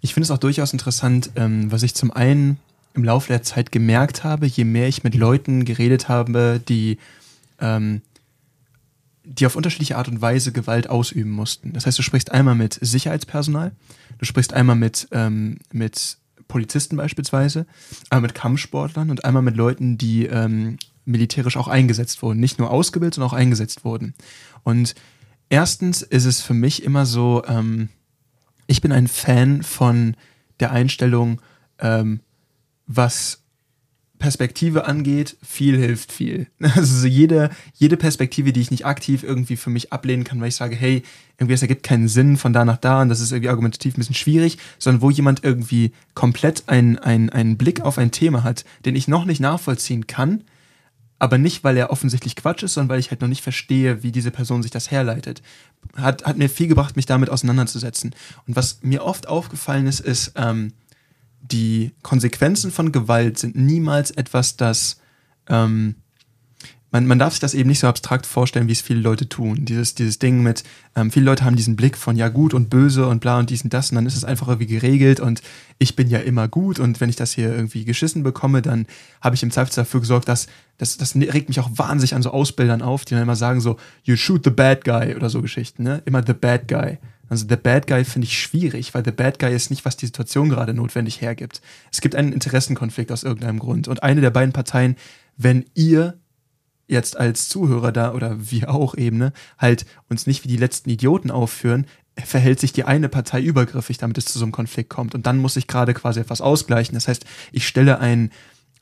Ich finde es auch durchaus interessant, ähm, was ich zum einen im Laufe der Zeit gemerkt habe, je mehr ich mit Leuten geredet habe, die ähm, die auf unterschiedliche Art und Weise Gewalt ausüben mussten. Das heißt, du sprichst einmal mit Sicherheitspersonal, du sprichst einmal mit, ähm, mit Polizisten beispielsweise, einmal mit Kampfsportlern und einmal mit Leuten, die ähm, militärisch auch eingesetzt wurden. Nicht nur ausgebildet, sondern auch eingesetzt wurden. Und erstens ist es für mich immer so, ähm, ich bin ein Fan von der Einstellung, ähm, was Perspektive angeht, viel hilft viel. Also jede, jede Perspektive, die ich nicht aktiv irgendwie für mich ablehnen kann, weil ich sage, hey, irgendwie das ergibt keinen Sinn von da nach da und das ist irgendwie argumentativ ein bisschen schwierig, sondern wo jemand irgendwie komplett einen, einen, einen Blick auf ein Thema hat, den ich noch nicht nachvollziehen kann, aber nicht, weil er offensichtlich Quatsch ist, sondern weil ich halt noch nicht verstehe, wie diese Person sich das herleitet. Hat, hat mir viel gebracht, mich damit auseinanderzusetzen. Und was mir oft aufgefallen ist, ist, ähm, die Konsequenzen von Gewalt sind niemals etwas, das ähm, man, man darf sich das eben nicht so abstrakt vorstellen, wie es viele Leute tun. Dieses, dieses Ding mit, ähm, viele Leute haben diesen Blick von ja gut und böse und bla und dies und das und dann ist es einfach irgendwie geregelt und ich bin ja immer gut und wenn ich das hier irgendwie geschissen bekomme, dann habe ich im Zweifel dafür gesorgt, dass das, das regt mich auch wahnsinnig an so Ausbildern auf, die dann immer sagen so, you shoot the bad guy oder so Geschichten, ne? Immer the bad guy. Also The Bad Guy finde ich schwierig, weil The Bad Guy ist nicht, was die Situation gerade notwendig hergibt. Es gibt einen Interessenkonflikt aus irgendeinem Grund. Und eine der beiden Parteien, wenn ihr jetzt als Zuhörer da oder wir auch eben, ne, halt uns nicht wie die letzten Idioten aufführen, verhält sich die eine Partei übergriffig, damit es zu so einem Konflikt kommt. Und dann muss ich gerade quasi etwas ausgleichen. Das heißt, ich stelle ein,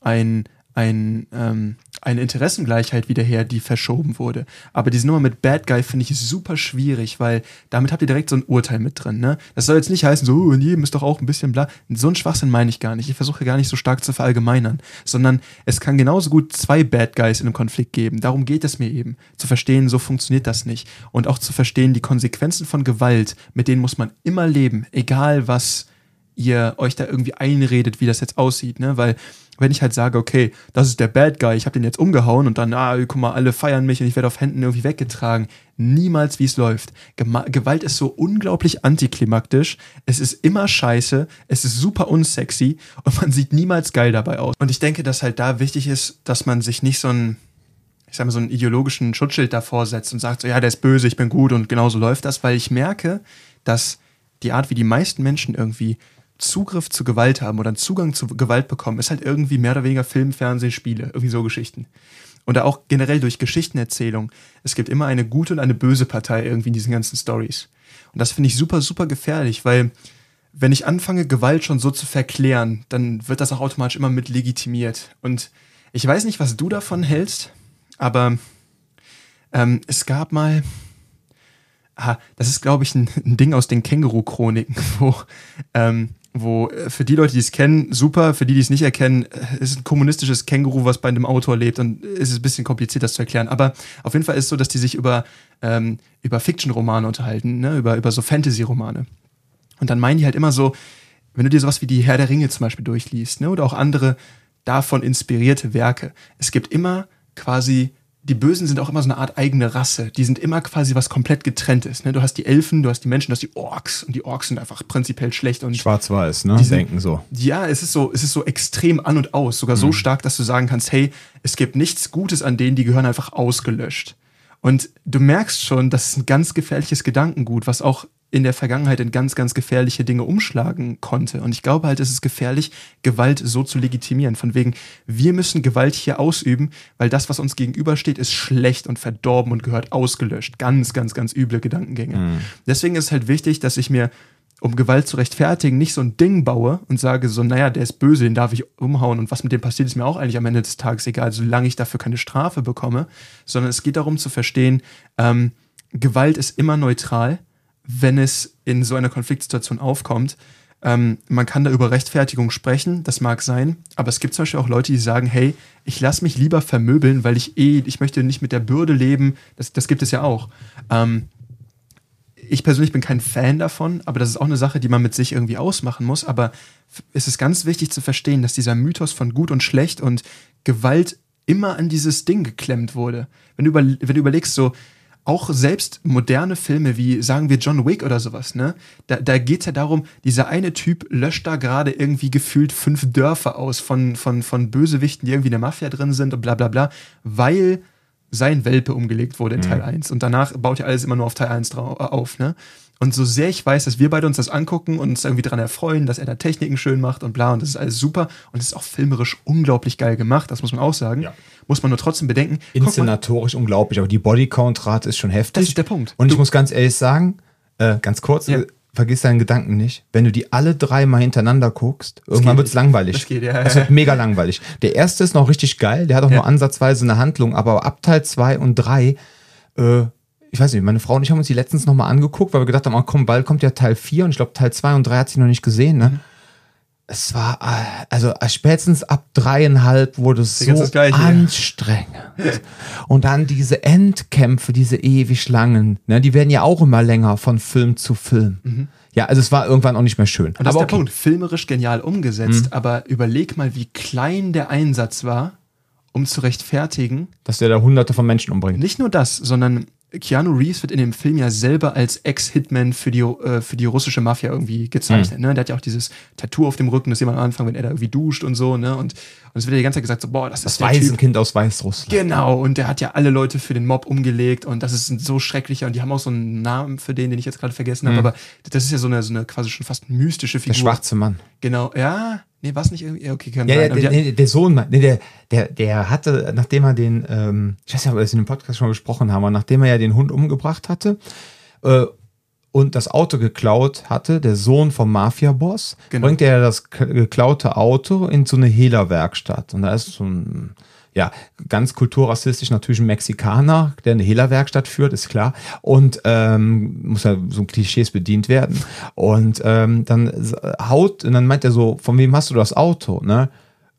ein, ein, ähm, eine Interessengleichheit wieder her, die verschoben wurde. Aber diese Nummer mit Bad Guy finde ich super schwierig, weil damit habt ihr direkt so ein Urteil mit drin. Ne? Das soll jetzt nicht heißen, so, in jedem ist doch auch ein bisschen bla. So ein Schwachsinn meine ich gar nicht. Ich versuche gar nicht so stark zu verallgemeinern, sondern es kann genauso gut zwei Bad Guys in einem Konflikt geben. Darum geht es mir eben. Zu verstehen, so funktioniert das nicht. Und auch zu verstehen, die Konsequenzen von Gewalt, mit denen muss man immer leben, egal was ihr euch da irgendwie einredet, wie das jetzt aussieht, ne? Weil wenn ich halt sage, okay, das ist der Bad Guy, ich habe den jetzt umgehauen und dann, ah, guck mal, alle feiern mich und ich werde auf Händen irgendwie weggetragen. Niemals, wie es läuft. Gema Gewalt ist so unglaublich antiklimaktisch. Es ist immer scheiße, es ist super unsexy und man sieht niemals geil dabei aus. Und ich denke, dass halt da wichtig ist, dass man sich nicht so ein ich sag mal, so einen ideologischen Schutzschild davor setzt und sagt so, ja, der ist böse, ich bin gut und genauso läuft das, weil ich merke, dass die Art, wie die meisten Menschen irgendwie Zugriff zu Gewalt haben oder einen Zugang zu Gewalt bekommen, ist halt irgendwie mehr oder weniger Film, Fernsehen, Spiele, irgendwie so Geschichten. Oder auch generell durch Geschichtenerzählung. Es gibt immer eine gute und eine böse Partei irgendwie in diesen ganzen Stories. Und das finde ich super, super gefährlich, weil wenn ich anfange, Gewalt schon so zu verklären, dann wird das auch automatisch immer mit legitimiert. Und ich weiß nicht, was du davon hältst, aber ähm, es gab mal, ah, das ist, glaube ich, ein, ein, Ding aus den Känguru-Chroniken, wo ähm, wo äh, für die Leute, die es kennen, super, für die, die es nicht erkennen, äh, ist ein kommunistisches Känguru, was bei einem Autor lebt und es ist ein bisschen kompliziert, das zu erklären. Aber auf jeden Fall ist es so, dass die sich über, ähm, über Fiction-Romane unterhalten, ne? über, über so Fantasy-Romane. Und dann meinen die halt immer so, wenn du dir sowas wie die Herr der Ringe zum Beispiel durchliest, ne? oder auch andere davon inspirierte Werke, es gibt immer quasi die Bösen sind auch immer so eine Art eigene Rasse. Die sind immer quasi was komplett getrenntes. Ne? Du hast die Elfen, du hast die Menschen, du hast die Orks und die Orks sind einfach prinzipiell schlecht und schwarz-weiß, ne? Die denken so. Ja, es ist so, es ist so extrem an und aus, sogar mhm. so stark, dass du sagen kannst, hey, es gibt nichts Gutes an denen, die gehören einfach ausgelöscht. Und du merkst schon, das ist ein ganz gefährliches Gedankengut, was auch in der Vergangenheit in ganz, ganz gefährliche Dinge umschlagen konnte. Und ich glaube halt, es ist gefährlich, Gewalt so zu legitimieren. Von wegen, wir müssen Gewalt hier ausüben, weil das, was uns gegenübersteht, ist schlecht und verdorben und gehört ausgelöscht. Ganz, ganz, ganz üble Gedankengänge. Mhm. Deswegen ist es halt wichtig, dass ich mir um Gewalt zu rechtfertigen, nicht so ein Ding baue und sage so, naja, der ist böse, den darf ich umhauen und was mit dem passiert, ist mir auch eigentlich am Ende des Tages egal, solange ich dafür keine Strafe bekomme, sondern es geht darum zu verstehen, ähm, Gewalt ist immer neutral wenn es in so einer Konfliktsituation aufkommt. Ähm, man kann da über Rechtfertigung sprechen, das mag sein, aber es gibt zum Beispiel auch Leute, die sagen, hey, ich lasse mich lieber vermöbeln, weil ich eh, ich möchte nicht mit der Bürde leben, das, das gibt es ja auch. Ähm, ich persönlich bin kein Fan davon, aber das ist auch eine Sache, die man mit sich irgendwie ausmachen muss. Aber es ist ganz wichtig zu verstehen, dass dieser Mythos von gut und schlecht und Gewalt immer an dieses Ding geklemmt wurde. Wenn du, über, wenn du überlegst, so, auch selbst moderne Filme wie, sagen wir, John Wick oder sowas, ne? Da, da geht es ja darum, dieser eine Typ löscht da gerade irgendwie gefühlt fünf Dörfer aus von, von, von Bösewichten, die irgendwie in der Mafia drin sind und bla bla bla, weil sein Welpe umgelegt wurde in Teil 1. Und danach baut ja alles immer nur auf Teil 1 drau- äh, auf, ne? Und so sehr ich weiß, dass wir beide uns das angucken und uns irgendwie daran erfreuen, dass er da Techniken schön macht und bla, und das ist alles super. Und es ist auch filmerisch unglaublich geil gemacht, das muss man auch sagen. Ja. Muss man nur trotzdem bedenken. Inszenatorisch unglaublich, aber die Bodycount-Rate ist schon heftig. Das ist der Punkt. Und ich Du- muss ganz ehrlich sagen, äh, ganz kurz, Ja. äh, vergiss deinen Gedanken nicht. Wenn du die alle drei mal hintereinander guckst, irgendwann geht wird's nicht. langweilig. Das geht, ja. Es wird mega langweilig. Der erste ist noch richtig geil, der hat auch Ja. nur ansatzweise eine Handlung, aber ab Teil zwei und drei, äh, ich weiß nicht, meine Frau und ich haben uns die letztens nochmal angeguckt, weil wir gedacht haben, oh, komm, bald kommt ja Teil 4 und ich glaube Teil 2 und 3 hat sie noch nicht gesehen, Mhm. ne? Es war, also äh, spätestens ab dreieinhalb wurde es so anstrengend. Und dann diese Endkämpfe, diese ewig langen, ne, die werden ja auch immer länger von Film zu Film. Ja, also es war irgendwann auch nicht mehr schön. Mhm. Und das Aber ist der Punkt. Filmerisch genial umgesetzt, aber überleg mal, wie klein der Einsatz war, um zu rechtfertigen. dass der da hunderte von Menschen umbringt. Nicht nur das, sondern Keanu Reeves wird in dem Film ja selber als Ex-Hitman für die, äh, für die russische Mafia irgendwie gezeichnet. Ne? Der hat ja auch dieses Tattoo auf dem Rücken, das man am Anfang, wenn er da irgendwie duscht und so. Ne? Und, und es wird ja die ganze Zeit gesagt, so, boah, das, Das ist der Typ. Waisenkind aus Weißrussland. Genau, und der hat ja alle Leute für den Mob umgelegt und das ist ein so schrecklicher und die haben auch so einen Namen für den, den ich jetzt gerade vergessen habe, aber das ist ja so eine, so eine quasi schon fast mystische Figur. Der schwarze Mann. Genau, ja, nee, war es nicht irgendwie, okay, kann Ja, sein. Und der, die- der, der Sohn, nee, der, der, der hatte, nachdem er den, ähm, ich weiß nicht, ob wir das in dem Podcast schon besprochen haben, aber nachdem er ja den Hund umgebracht hatte äh, und das Auto geklaut hatte, der Sohn vom Mafia-Boss, Genau. bringt er das geklaute Auto in so eine Hehlerwerkstatt. Und da ist so ein, ja, ganz kulturrassistisch natürlich ein Mexikaner, der eine Hehlerwerkstatt führt, ist klar. Und ähm, muss ja so Klischees bedient werden. Und ähm, dann haut, und dann meint er so, von wem hast du das Auto, ne?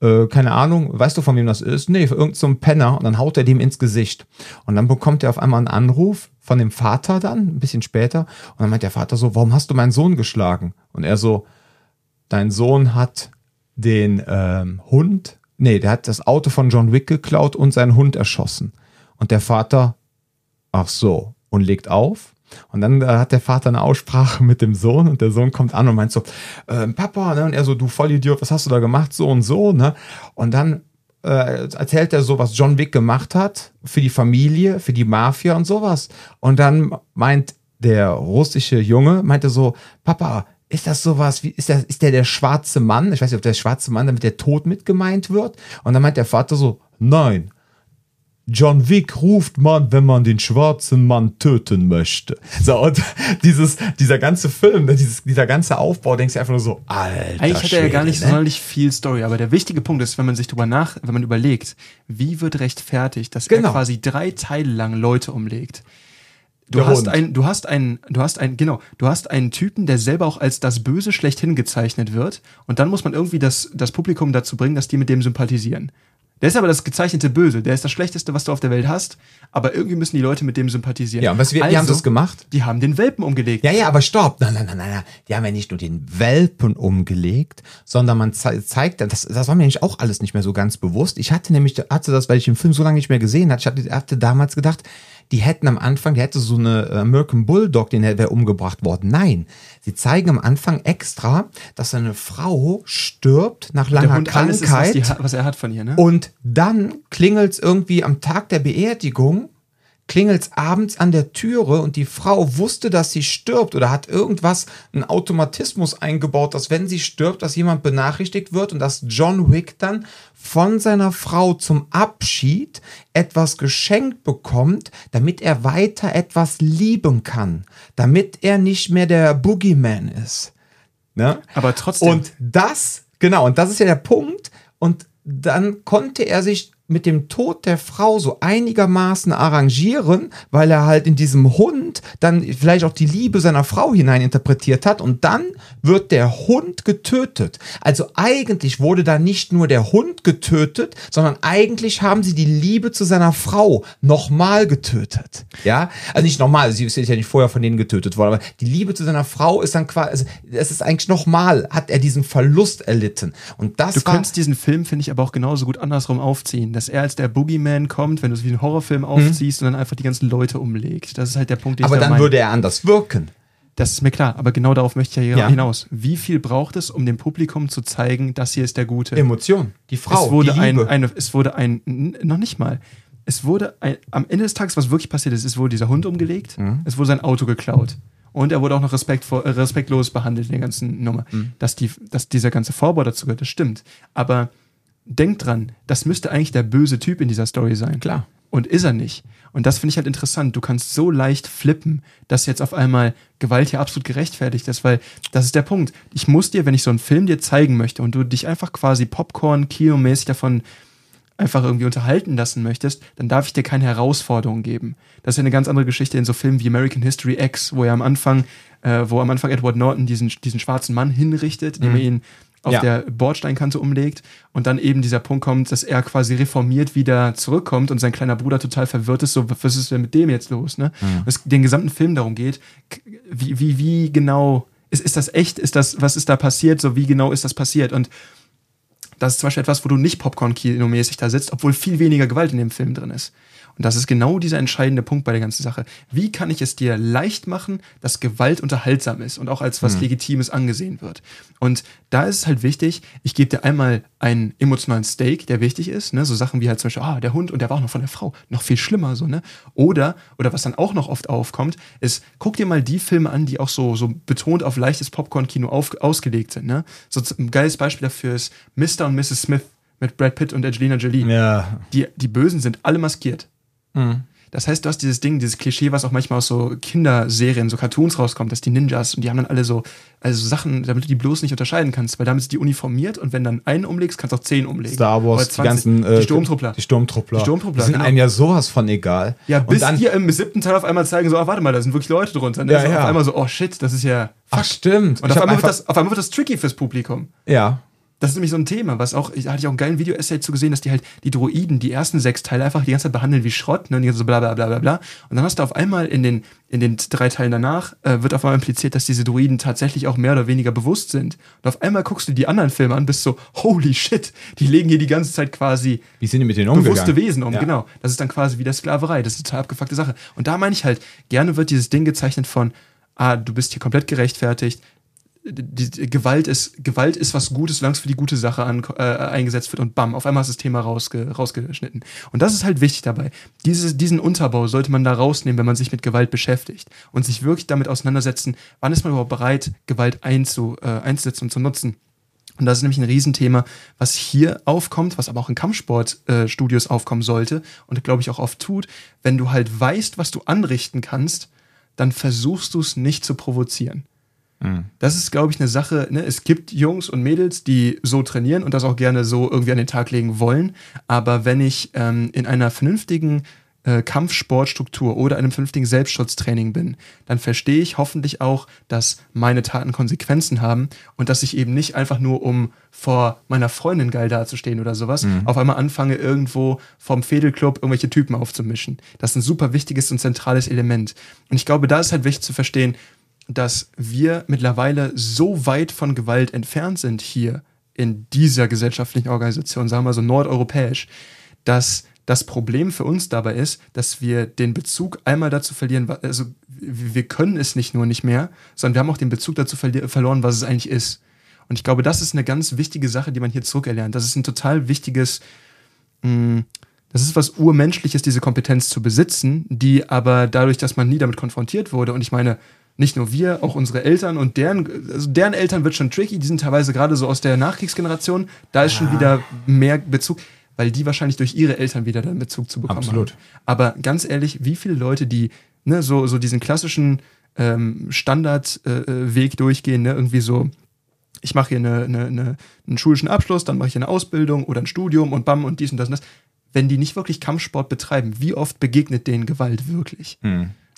Äh, keine Ahnung, weißt du, von wem das ist? Nee, für irgendeinen so Penner. Und dann haut er dem ins Gesicht. Und dann bekommt er auf einmal einen Anruf von dem Vater dann, ein bisschen später. Und dann meint der Vater so, warum hast du meinen Sohn geschlagen? Und er so, dein Sohn hat den ähm, Hund, nee, der hat das Auto von John Wick geklaut und seinen Hund erschossen. Und der Vater, ach so, und legt auf. Und dann äh, hat der Vater eine Aussprache mit dem Sohn und der Sohn kommt an und meint so, ähm, Papa, ne? Und er so, du Vollidiot, was hast du da gemacht? So und so, ne? Und dann äh, erzählt er so, was John Wick gemacht hat für die Familie, für die Mafia und sowas. Und dann meint der russische Junge, meinte so, Papa, ist das sowas wie, ist, das, ist der der schwarze Mann? Ich weiß nicht, ob der schwarze Mann damit der Tod mit gemeint wird. Und dann meint der Vater so, nein, John Wick ruft man, wenn man den schwarzen Mann töten möchte. So, und dieses, dieser ganze Film, ne, dieses, dieser ganze Aufbau, denkst du einfach nur so, alter Eigentlich hat er ja gar nicht ne? sonderlich viel Story, aber der wichtige Punkt ist, wenn man sich drüber nach, wenn man überlegt, wie wird rechtfertigt, dass Genau. er quasi drei Teile lang Leute umlegt. Du Der hast Hund. ein, du hast einen, du hast einen, genau, du hast einen Typen, der selber auch als das Böse schlechthin gezeichnet wird, und dann muss man irgendwie das, das Publikum dazu bringen, dass die mit dem sympathisieren. Der ist aber das gezeichnete Böse, der ist das Schlechteste, was du auf der Welt hast, aber irgendwie müssen die Leute mit dem sympathisieren. Ja, und was, wir, wie haben sie das gemacht? Die haben den Welpen umgelegt. Ja, ja, aber stopp. Nein, nein, nein, nein, nein. Die haben ja nicht nur den Welpen umgelegt, sondern man zei zeigt, das, das war mir nämlich auch alles nicht mehr so ganz bewusst. Ich hatte nämlich, hatte das, weil ich den Film so lange nicht mehr gesehen hatte, ich hatte, hatte damals gedacht, die hätten am Anfang, die hätte so eine äh, American Bulldog, den wäre umgebracht worden. Nein, sie zeigen am Anfang extra, dass eine Frau stirbt nach langer alles ist, was, Krankheit. die, was er hat von ihr, ne? Und dann klingelt's irgendwie am Tag der Beerdigung, klingelt's abends an der Türe und die Frau wusste, dass sie stirbt oder hat irgendwas, einen Automatismus eingebaut, dass wenn sie stirbt, dass jemand benachrichtigt wird und dass John Wick dann von seiner Frau zum Abschied etwas geschenkt bekommt, damit er weiter etwas lieben kann, damit er nicht mehr der Boogeyman ist. Ne? Aber trotzdem. Und das, genau, und das ist ja der Punkt. Und dann konnte er sich mit dem Tod der Frau so einigermaßen arrangieren, weil er halt in diesem Hund dann vielleicht auch die Liebe seiner Frau hineininterpretiert hat und dann wird der Hund getötet. Also eigentlich wurde da nicht nur der Hund getötet, sondern eigentlich haben sie die Liebe zu seiner Frau nochmal getötet. Ja, also nicht nochmal, sie ist ja nicht vorher von denen getötet worden, aber die Liebe zu seiner Frau ist dann quasi, also es ist eigentlich nochmal, hat er diesen Verlust erlitten. Und das Du war, könntest diesen Film, finde ich, aber auch genauso gut andersrum aufziehen. Dass er als der Boogeyman kommt, wenn du es wie einen Horrorfilm aufziehst und dann einfach die ganzen Leute umlegt. Das ist halt der Punkt, den aber ich da dann meine. würde er anders wirken. Das ist mir klar, aber genau darauf möchte ich ja, Ja. hinaus. Wie viel braucht es, um dem Publikum zu zeigen, das hier ist der Gute? Emotion, die Frau, es wurde die ein, Liebe. eine, es wurde ein, noch nicht mal. es wurde ein, am Ende des Tages, was wirklich passiert ist, es wurde dieser Hund umgelegt, es wurde sein Auto geklaut. Und er wurde auch noch respektvoll, äh, respektlos behandelt in der ganzen Nummer. Dass, die, dass dieser ganze Vorbau dazu gehört, das stimmt. Aber denkt dran, das müsste eigentlich der böse Typ in dieser Story sein. Klar. Und ist er nicht. Und das finde ich halt interessant. Du kannst so leicht flippen, dass jetzt auf einmal Gewalt hier absolut gerechtfertigt ist, weil das ist der Punkt. Ich muss dir, wenn ich so einen Film dir zeigen möchte und du dich einfach quasi Popcorn-Kino-mäßig davon einfach irgendwie unterhalten lassen möchtest, dann darf ich dir keine Herausforderung geben. Das ist ja eine ganz andere Geschichte in so Filmen wie American History X, wo er am Anfang, äh, wo am Anfang Edward Norton diesen, diesen schwarzen Mann hinrichtet, indem er ihn auf Ja. der Bordsteinkante umlegt und dann eben dieser Punkt kommt, dass er quasi reformiert wieder zurückkommt und sein kleiner Bruder total verwirrt ist, so, was ist denn mit dem jetzt los, ne? Und es den gesamten Film darum geht, wie, wie, wie genau, ist, ist das echt, ist das, was ist da passiert, so wie genau ist das passiert und das ist zum Beispiel etwas, wo du nicht Popcorn-Kino-mäßig da sitzt, obwohl viel weniger Gewalt in dem Film drin ist. Und das ist genau dieser entscheidende Punkt bei der ganzen Sache. Wie kann ich es dir leicht machen, dass Gewalt unterhaltsam ist und auch als was Legitimes angesehen wird? Und da ist es halt wichtig, ich gebe dir einmal einen emotionalen Stake, der wichtig ist, ne? so Sachen wie halt zum Beispiel, ah, der Hund und der war auch noch von der Frau, noch viel schlimmer, so, ne? Oder, oder was dann auch noch oft aufkommt, ist, guck dir mal die Filme an, die auch so, so betont auf leichtes Popcorn-Kino ausgelegt sind, ne? So ein geiles Beispiel dafür ist Mr. und Mrs. Smith mit Brad Pitt und Angelina Jolie Ja. die, die Bösen sind alle maskiert. Das heißt, du hast dieses Ding, dieses Klischee, was auch manchmal aus so Kinderserien, so Cartoons rauskommt, dass die Ninjas und die haben dann alle so, also so Sachen, damit du die bloß nicht unterscheiden kannst, weil damit sind die uniformiert und wenn dann einen umlegst, kannst du auch zehn umlegen. Star Wars, Oder die 20. ganzen äh, die Sturmtruppler. Die Sturmtruppler. Die Sturmtruppler, Die sind genau. einem ja sowas von egal. ja, bis und dann, hier im siebten Teil auf einmal zeigen, so, ah, warte mal, da sind wirklich Leute drunter. Ne? Ja, so ja. Auf einmal so, oh shit, das ist ja. Ach, stimmt. Und auf einmal, das, auf einmal wird das tricky fürs Publikum. Ja. Das ist nämlich so ein Thema, was auch, da hatte ich auch einen geilen Video-Essay zu gesehen, dass die halt die Droiden, die ersten sechs Teile einfach die ganze Zeit behandeln wie Schrott, ne, und die ganze so bla bla bla bla bla. Und dann hast du auf einmal in den, in den drei Teilen danach, äh, wird auf einmal impliziert, dass diese Droiden tatsächlich auch mehr oder weniger bewusst sind. Und auf einmal guckst du die anderen Filme an, bist so, holy shit, die legen hier die ganze Zeit quasi Wie sind die mit denen umgegangen? bewusste Wesen um, Ja. genau. Das ist dann quasi wie der Sklaverei. Das ist eine total abgefuckte Sache. Und da meine ich halt, gerne wird dieses Ding gezeichnet von, ah, du bist hier komplett gerechtfertigt. Die, die, Gewalt, ist, Gewalt ist was Gutes, solange es für die gute Sache an, äh, eingesetzt wird und bam, auf einmal ist das Thema rausge, rausgeschnitten. Und das ist halt wichtig dabei. Dieses, diesen Unterbau sollte man da rausnehmen, wenn man sich mit Gewalt beschäftigt und sich wirklich damit auseinandersetzen, wann ist man überhaupt bereit, Gewalt einzu, äh, einzusetzen und zu nutzen. Und das ist nämlich ein Riesenthema, was hier aufkommt, was aber auch in Kampfsportstudios äh, aufkommen sollte und glaube ich auch oft tut. Wenn du halt weißt, was du anrichten kannst, dann versuchst du es nicht zu provozieren. Das ist, glaube ich, eine Sache. Ne? Es gibt Jungs und Mädels, die so trainieren und das auch gerne so irgendwie an den Tag legen wollen. Aber wenn ich ähm, in einer vernünftigen äh, Kampfsportstruktur oder einem vernünftigen Selbstschutztraining bin, dann verstehe ich hoffentlich auch, dass meine Taten Konsequenzen haben und dass ich eben nicht einfach nur, um vor meiner Freundin geil dazustehen oder sowas, auf einmal anfange, irgendwo vom Fädelclub irgendwelche Typen aufzumischen. Das ist ein super wichtiges und zentrales Element. Und ich glaube, da ist halt wichtig zu verstehen, dass wir mittlerweile so weit von Gewalt entfernt sind hier in dieser gesellschaftlichen Organisation, sagen wir so nordeuropäisch, dass das Problem für uns dabei ist, dass wir den Bezug einmal dazu verlieren, also wir können es nicht nur nicht mehr, sondern wir haben auch den Bezug dazu verloren, was es eigentlich ist. Und ich glaube, das ist eine ganz wichtige Sache, die man hier zurückerlernt. Das ist ein total wichtiges, mh, das ist was Urmenschliches, diese Kompetenz zu besitzen, die aber dadurch, dass man nie damit konfrontiert wurde, und ich meine, nicht nur wir, auch unsere Eltern und deren, also deren Eltern wird schon tricky, die sind teilweise gerade so aus der Nachkriegsgeneration, da ist schon wieder mehr Bezug, weil die wahrscheinlich durch ihre Eltern wieder den Bezug zu bekommen Absolut. haben. Aber ganz ehrlich, wie viele Leute, die ne, so, so diesen klassischen ähm, Standardweg äh, Weg durchgehen, ne, irgendwie so, ich mache hier eine, eine, eine, einen schulischen Abschluss, dann mache ich eine Ausbildung oder ein Studium und bam und dies und das und das. Wenn die nicht wirklich Kampfsport betreiben, wie oft begegnet denen Gewalt wirklich?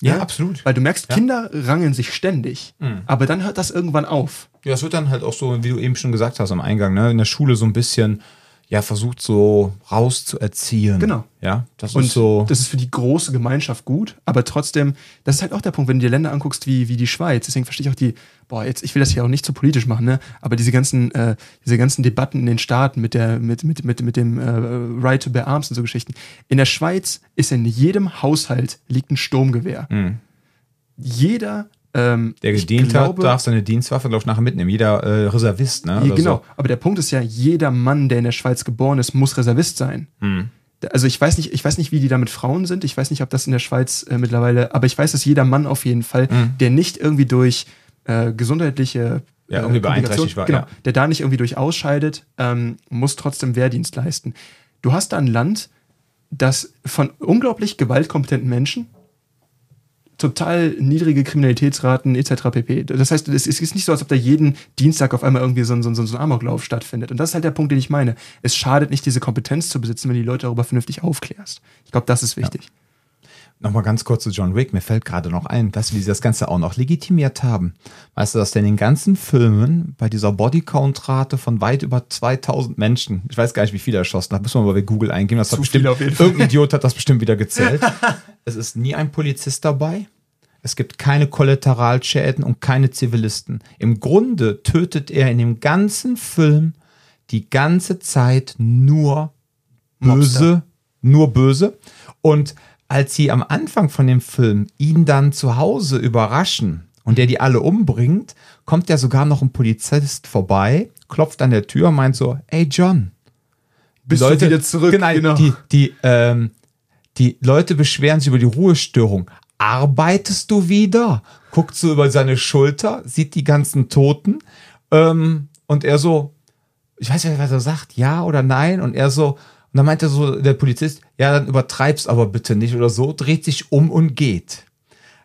Ja, absolut. Weil du merkst, Kinder rangeln sich ständig, aber dann hört das irgendwann auf. Ja, es wird dann halt auch so, wie du eben schon gesagt hast am Eingang, ne, in der Schule so ein bisschen ja versucht so rauszuerziehen. Genau. Ja, das Und ist so. das ist für die große Gemeinschaft gut, aber trotzdem, das ist halt auch der Punkt, wenn du dir Länder anguckst wie, wie die Schweiz, deswegen verstehe ich auch die, boah, jetzt, ich will das hier auch nicht zu politisch machen, ne? Aber diese ganzen, äh, diese ganzen Debatten in den Staaten mit der, mit, mit, mit, mit dem äh, Right to Bear Arms und so Geschichten. In der Schweiz ist in jedem Haushalt liegt ein Sturmgewehr. Jeder, ähm, der gedient glaube- hat, darf seine Dienstwaffe, glaube ich, nachher mitnehmen. Jeder äh, Reservist, ne? Oder genau. So. Aber der Punkt ist ja, jeder Mann, der in der Schweiz geboren ist, muss Reservist sein. Hm. also ich weiß nicht, ich weiß nicht, wie die da mit Frauen sind. Ich weiß nicht, ob das in der Schweiz äh, mittlerweile, aber ich weiß, dass jeder Mann auf jeden Fall, Mhm. der nicht irgendwie durch äh, gesundheitliche Ja, äh, irgendwie beeinträchtigt war, genau, ja. der da nicht irgendwie durch ausscheidet, ähm, muss trotzdem Wehrdienst leisten. Du hast da ein Land, das von unglaublich gewaltkompetenten Menschen total niedrige Kriminalitätsraten etc. pp. Das heißt, es ist nicht so, als ob da jeden Dienstag auf einmal irgendwie so ein, so ein, so ein Amoklauf stattfindet. Und das ist halt der Punkt, den ich meine. Es schadet nicht, diese Kompetenz zu besitzen, wenn du die Leute darüber vernünftig aufklärst. Ich glaube, das ist wichtig. Nochmal ganz kurz zu John Wick. Mir fällt gerade noch ein, dass wir das Ganze auch noch legitimiert haben. Weißt du, dass der in den ganzen Filmen bei dieser Bodycount-Rate von weit über 2000 Menschen, ich weiß gar nicht, wie viele er erschossen hat, müssen wir mal bei Google eingeben. Das hat Zu bestimmt, jeden Fall. irgendein Idiot hat das bestimmt wieder gezählt. es ist nie ein Polizist dabei. Es gibt keine Kollateralschäden und keine Zivilisten. Im Grunde tötet er in dem ganzen Film die ganze Zeit nur böse, Mobster. nur böse. Und als sie am Anfang von dem Film ihn dann zu Hause überraschen und der die alle umbringt, kommt ja sogar noch ein Polizist vorbei, klopft an der Tür und meint so, ey John, Bist du wieder zurück? Genau, Genau. Die, die, ähm, die Leute beschweren sich über die Ruhestörung. Arbeitest du wieder? Guckt so über seine Schulter, sieht die ganzen Toten ähm, und er so, ich weiß nicht, was er sagt, ja oder nein. Und er so, und dann meint er so, der Polizist, ja, dann übertreib's aber bitte nicht oder so, dreht sich um und geht.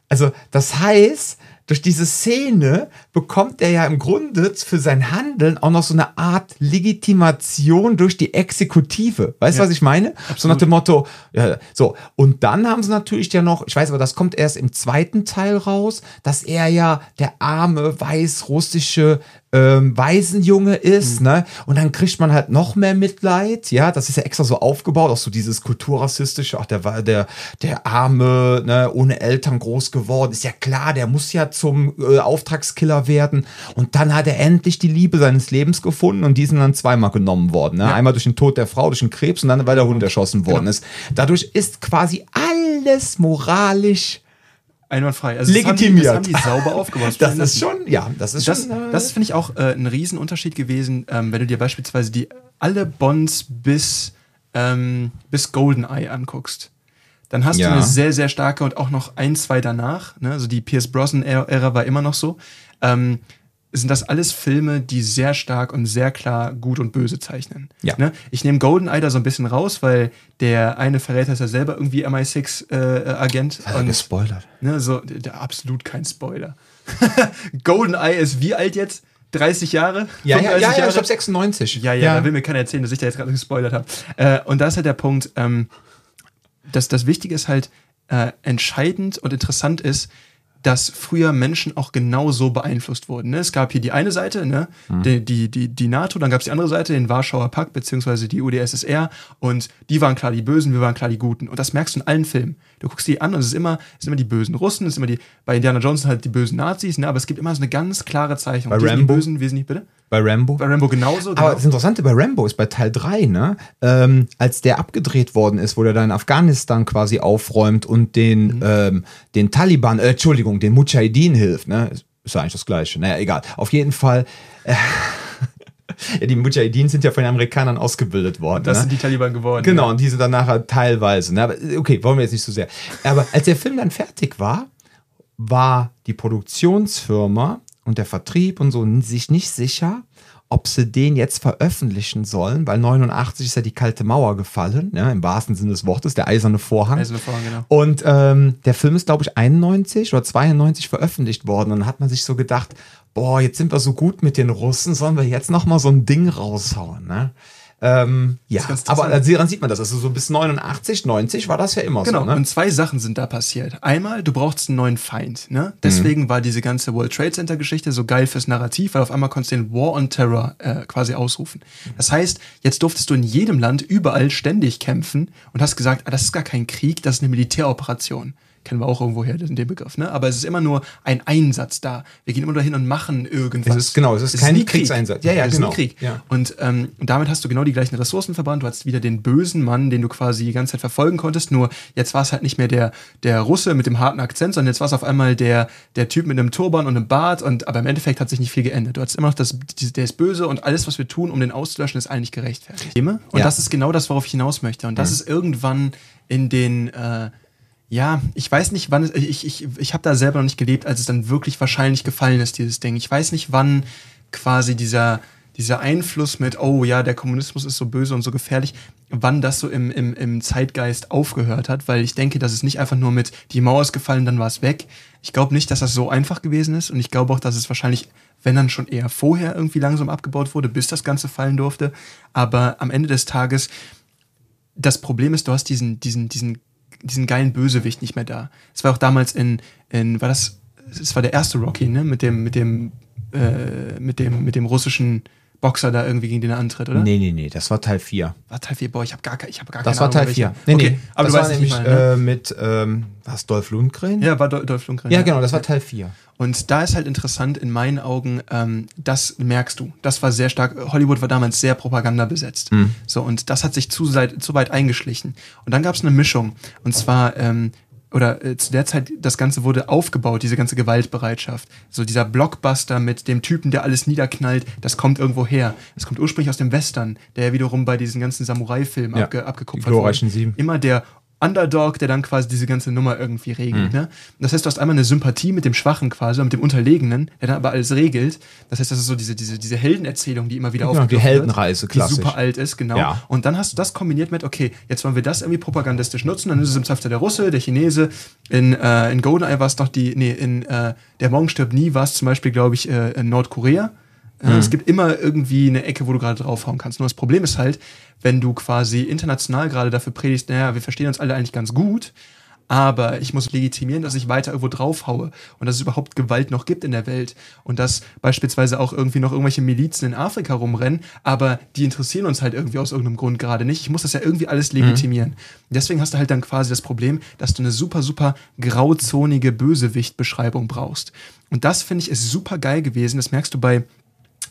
Also, das heißt, durch diese Szene bekommt er ja im Grunde für sein Handeln auch noch so eine Art Legitimation durch die Exekutive. Weißt du, Ja. was ich meine? So nach dem Motto, ja, so. Und dann haben sie natürlich ja noch, ich weiß aber, das kommt erst im zweiten Teil raus, dass er ja der arme, weiß-russische ähm, Waisenjunge ist, ne? Und dann kriegt man halt noch mehr Mitleid, ja? Das ist ja extra so aufgebaut, auch so dieses kulturrassistische, ach, der war der, der arme, ne, ohne Eltern groß geworden. Ist ja klar, der muss ja zum äh, Auftragskiller werden. Und dann hat er endlich die Liebe seines Lebens gefunden und die sind dann zweimal genommen worden, ne? Einmal durch den Tod der Frau, durch den Krebs und dann, weil der Hund erschossen worden ist. Dadurch ist quasi alles moralisch Einwandfrei. Also Legitimiert. Das haben die, das haben die sauber aufgebaut. Das ist schon, ja, das ist Das, schon. äh, das finde ich auch äh, ein Riesenunterschied gewesen, ähm, wenn du dir beispielsweise die alle Bonds bis, ähm, bis GoldenEye anguckst. Dann hast Ja. du eine sehr, sehr starke und auch noch ein, zwei danach, ne? also die Pierce Brosnan-Ära war immer noch so, ähm, sind das alles Filme, die sehr stark und sehr klar gut und böse zeichnen. Ja. Ne? Ich nehme GoldenEye da so ein bisschen raus, weil der eine Verräter ist ja selber irgendwie MI6-Agent. hat er gespoilert. Ne, so, der, absolut kein Spoiler. GoldenEye ist wie alt jetzt? 30 Jahre? Ja, ja, 35 ja, ja, Jahre? ich glaube 96. Ja, ja, da will mir keiner erzählen, dass ich da jetzt gerade gespoilert habe. Äh, und da ist halt der Punkt, ähm, dass das Wichtige ist halt, äh, entscheidend und interessant ist, dass früher Menschen auch genau so beeinflusst wurden. Ne? Es gab hier die eine Seite, ne? die, die, die, die NATO, dann gab es die andere Seite, den Warschauer Pakt, beziehungsweise die UdSSR und die waren klar die Bösen, wir waren klar die Guten. Und das merkst du in allen Filmen. Du guckst die an und es ist immer, es sind immer die bösen Russen, es sind immer die, bei Indiana Jones sind halt die bösen Nazis, ne? aber es gibt immer so eine ganz klare Zeichnung. Bei die sind die Rambo? Bösen, nicht, bitte? Bei Rambo. Bei Rambo genauso. Aber genau. das Interessante bei Rambo ist bei Teil 3, ne, ähm, als der abgedreht worden ist, wo der da in Afghanistan quasi aufräumt und den, ähm, den Taliban, äh, Entschuldigung, den Mujahideen hilft, ne? Ist ist ja eigentlich das Gleiche. Naja, egal. Auf jeden Fall. Äh, ja, die Mujahideen sind ja von den Amerikanern ausgebildet worden. das ne? sind die Taliban geworden. Genau, und diese dann nachher teilweise. Ne? Aber okay, wollen wir jetzt nicht so sehr. Aber als der Film dann fertig war, war die Produktionsfirma und der Vertrieb und so sich nicht sicher, ob sie den jetzt veröffentlichen sollen, weil 89 ist ja die kalte Mauer gefallen, ne? im wahrsten Sinne des Wortes, der eiserne Vorhang. Eiserne Vorhang, genau. Und ähm, der Film ist, glaube ich, 91 oder 92 veröffentlicht worden. Und dann hat man sich so gedacht, boah, jetzt sind wir so gut mit den Russen, sollen wir jetzt noch mal so ein Ding raushauen, ne? Ähm, ja, aber daran sieht man das. Also so bis 89, 90 war das ja immer Genau, so. Ne? und zwei Sachen sind da passiert. Einmal, du brauchst einen neuen Feind. Ne? Deswegen war diese ganze World Trade Center Geschichte so geil fürs Narrativ, weil auf einmal konntest du den War on Terror äh, quasi ausrufen. Das heißt, jetzt durftest du in jedem Land überall ständig kämpfen und hast gesagt, ah, das ist gar kein Krieg, das ist eine Militäroperation. Kennen wir auch irgendwo her, den Begriff, ne? Aber es ist immer nur ein Einsatz da. Wir gehen immer dahin und machen irgendwas. Es ist, genau, es ist kein Kriegseinsatz. Ja, ja, es genau. ist Krieg. Ja. Und, ähm, damit hast du genau die gleichen Ressourcen verbrannt. Du hast wieder den bösen Mann, den du quasi die ganze Zeit verfolgen konntest. Nur jetzt war es halt nicht mehr der, der Russe mit dem harten Akzent, sondern jetzt war es auf einmal der, der Typ mit einem Turban und einem Bart. Und, aber im Endeffekt hat sich nicht viel geändert. Du hast immer noch das, der ist böse und alles, was wir tun, um den auszulöschen, ist eigentlich gerechtfertigt. Und Ja. das ist genau das, worauf ich hinaus möchte. Und das ist irgendwann in den, äh, ja, ich weiß nicht, wann es, ich, ich, ich habe da selber noch nicht gelebt, als es dann wirklich wahrscheinlich gefallen ist, dieses Ding. Ich weiß nicht, wann quasi dieser, dieser Einfluss mit, oh ja, der Kommunismus ist so böse und so gefährlich, wann das so im, im, im Zeitgeist aufgehört hat, weil ich denke, dass es nicht einfach nur mit, die Mauer ist gefallen, dann war es weg. Ich glaube nicht, dass das so einfach gewesen ist und ich glaube auch, dass es wahrscheinlich, wenn dann schon eher vorher irgendwie langsam abgebaut wurde, bis das Ganze fallen durfte. Aber am Ende des Tages, das Problem ist, du hast diesen, diesen, diesen, diesen geilen Bösewicht nicht mehr da. Es war auch damals in, in war das, es war der erste Rocky, ne, mit dem, mit dem, äh, mit dem, mit dem russischen Boxer da irgendwie gegen den er antritt, oder? Nee, nee, nee, das war Teil 4. War Teil 4, boah, ich habe gar, ich hab gar Das keine war Teil Ahnung, 4. welcher. Nee, okay, nee, aber das du war weißt nämlich mal, ne? äh, mit, ähm, was, Dolph Lundgren? Ja, war Dol- Dolph Lundgren. Ja, genau, das war Teil 4. Und da ist halt interessant in meinen Augen, ähm, das merkst du. Das war sehr stark. Hollywood war damals sehr Propaganda besetzt. Mhm. So, und das hat sich zu, seit, zu weit eingeschlichen. Und dann gab es eine Mischung. Und zwar, ähm, oder äh, zu der Zeit, das Ganze wurde aufgebaut, diese ganze Gewaltbereitschaft. So dieser Blockbuster mit dem Typen, der alles niederknallt, das kommt irgendwo her. Das kommt ursprünglich aus dem Western, der ja wiederum bei diesen ganzen Samurai-Filmen Ja, abge, abgekupfert wurde. Sieben. Immer der Underdog, der dann quasi diese ganze Nummer irgendwie regelt. Ne? Das heißt, du hast einmal eine Sympathie mit dem Schwachen quasi, mit dem Unterlegenen, der dann aber alles regelt. Das heißt, das ist so diese, diese, diese Heldenerzählung, die immer wieder Genau, die aufgegriffen wird, Heldenreise, klassisch. Die super alt ist, genau. Ja. Und dann hast du das kombiniert mit, okay, jetzt wollen wir das irgendwie propagandistisch nutzen, dann ist es im Zweifel der Russe, der Chinese, in, äh, in GoldenEye war es doch die, nee, in äh, Der Morgen stirbt nie war es zum Beispiel, glaube ich, äh, in Nordkorea. Mhm. Es gibt immer irgendwie eine Ecke, wo du gerade draufhauen kannst. Nur das Problem ist halt, wenn du quasi international gerade dafür predigst, naja, wir verstehen uns alle eigentlich ganz gut, aber ich muss legitimieren, dass ich weiter irgendwo draufhaue und dass es überhaupt Gewalt noch gibt in der Welt und dass beispielsweise auch irgendwie noch irgendwelche Milizen in Afrika rumrennen, aber die interessieren uns halt irgendwie aus irgendeinem Grund gerade nicht. Ich muss das ja irgendwie alles legitimieren. Deswegen hast du halt dann quasi das Problem, dass du eine super, super grauzonige Bösewicht-Beschreibung brauchst. Und das finde ich ist super geil gewesen. Das merkst du bei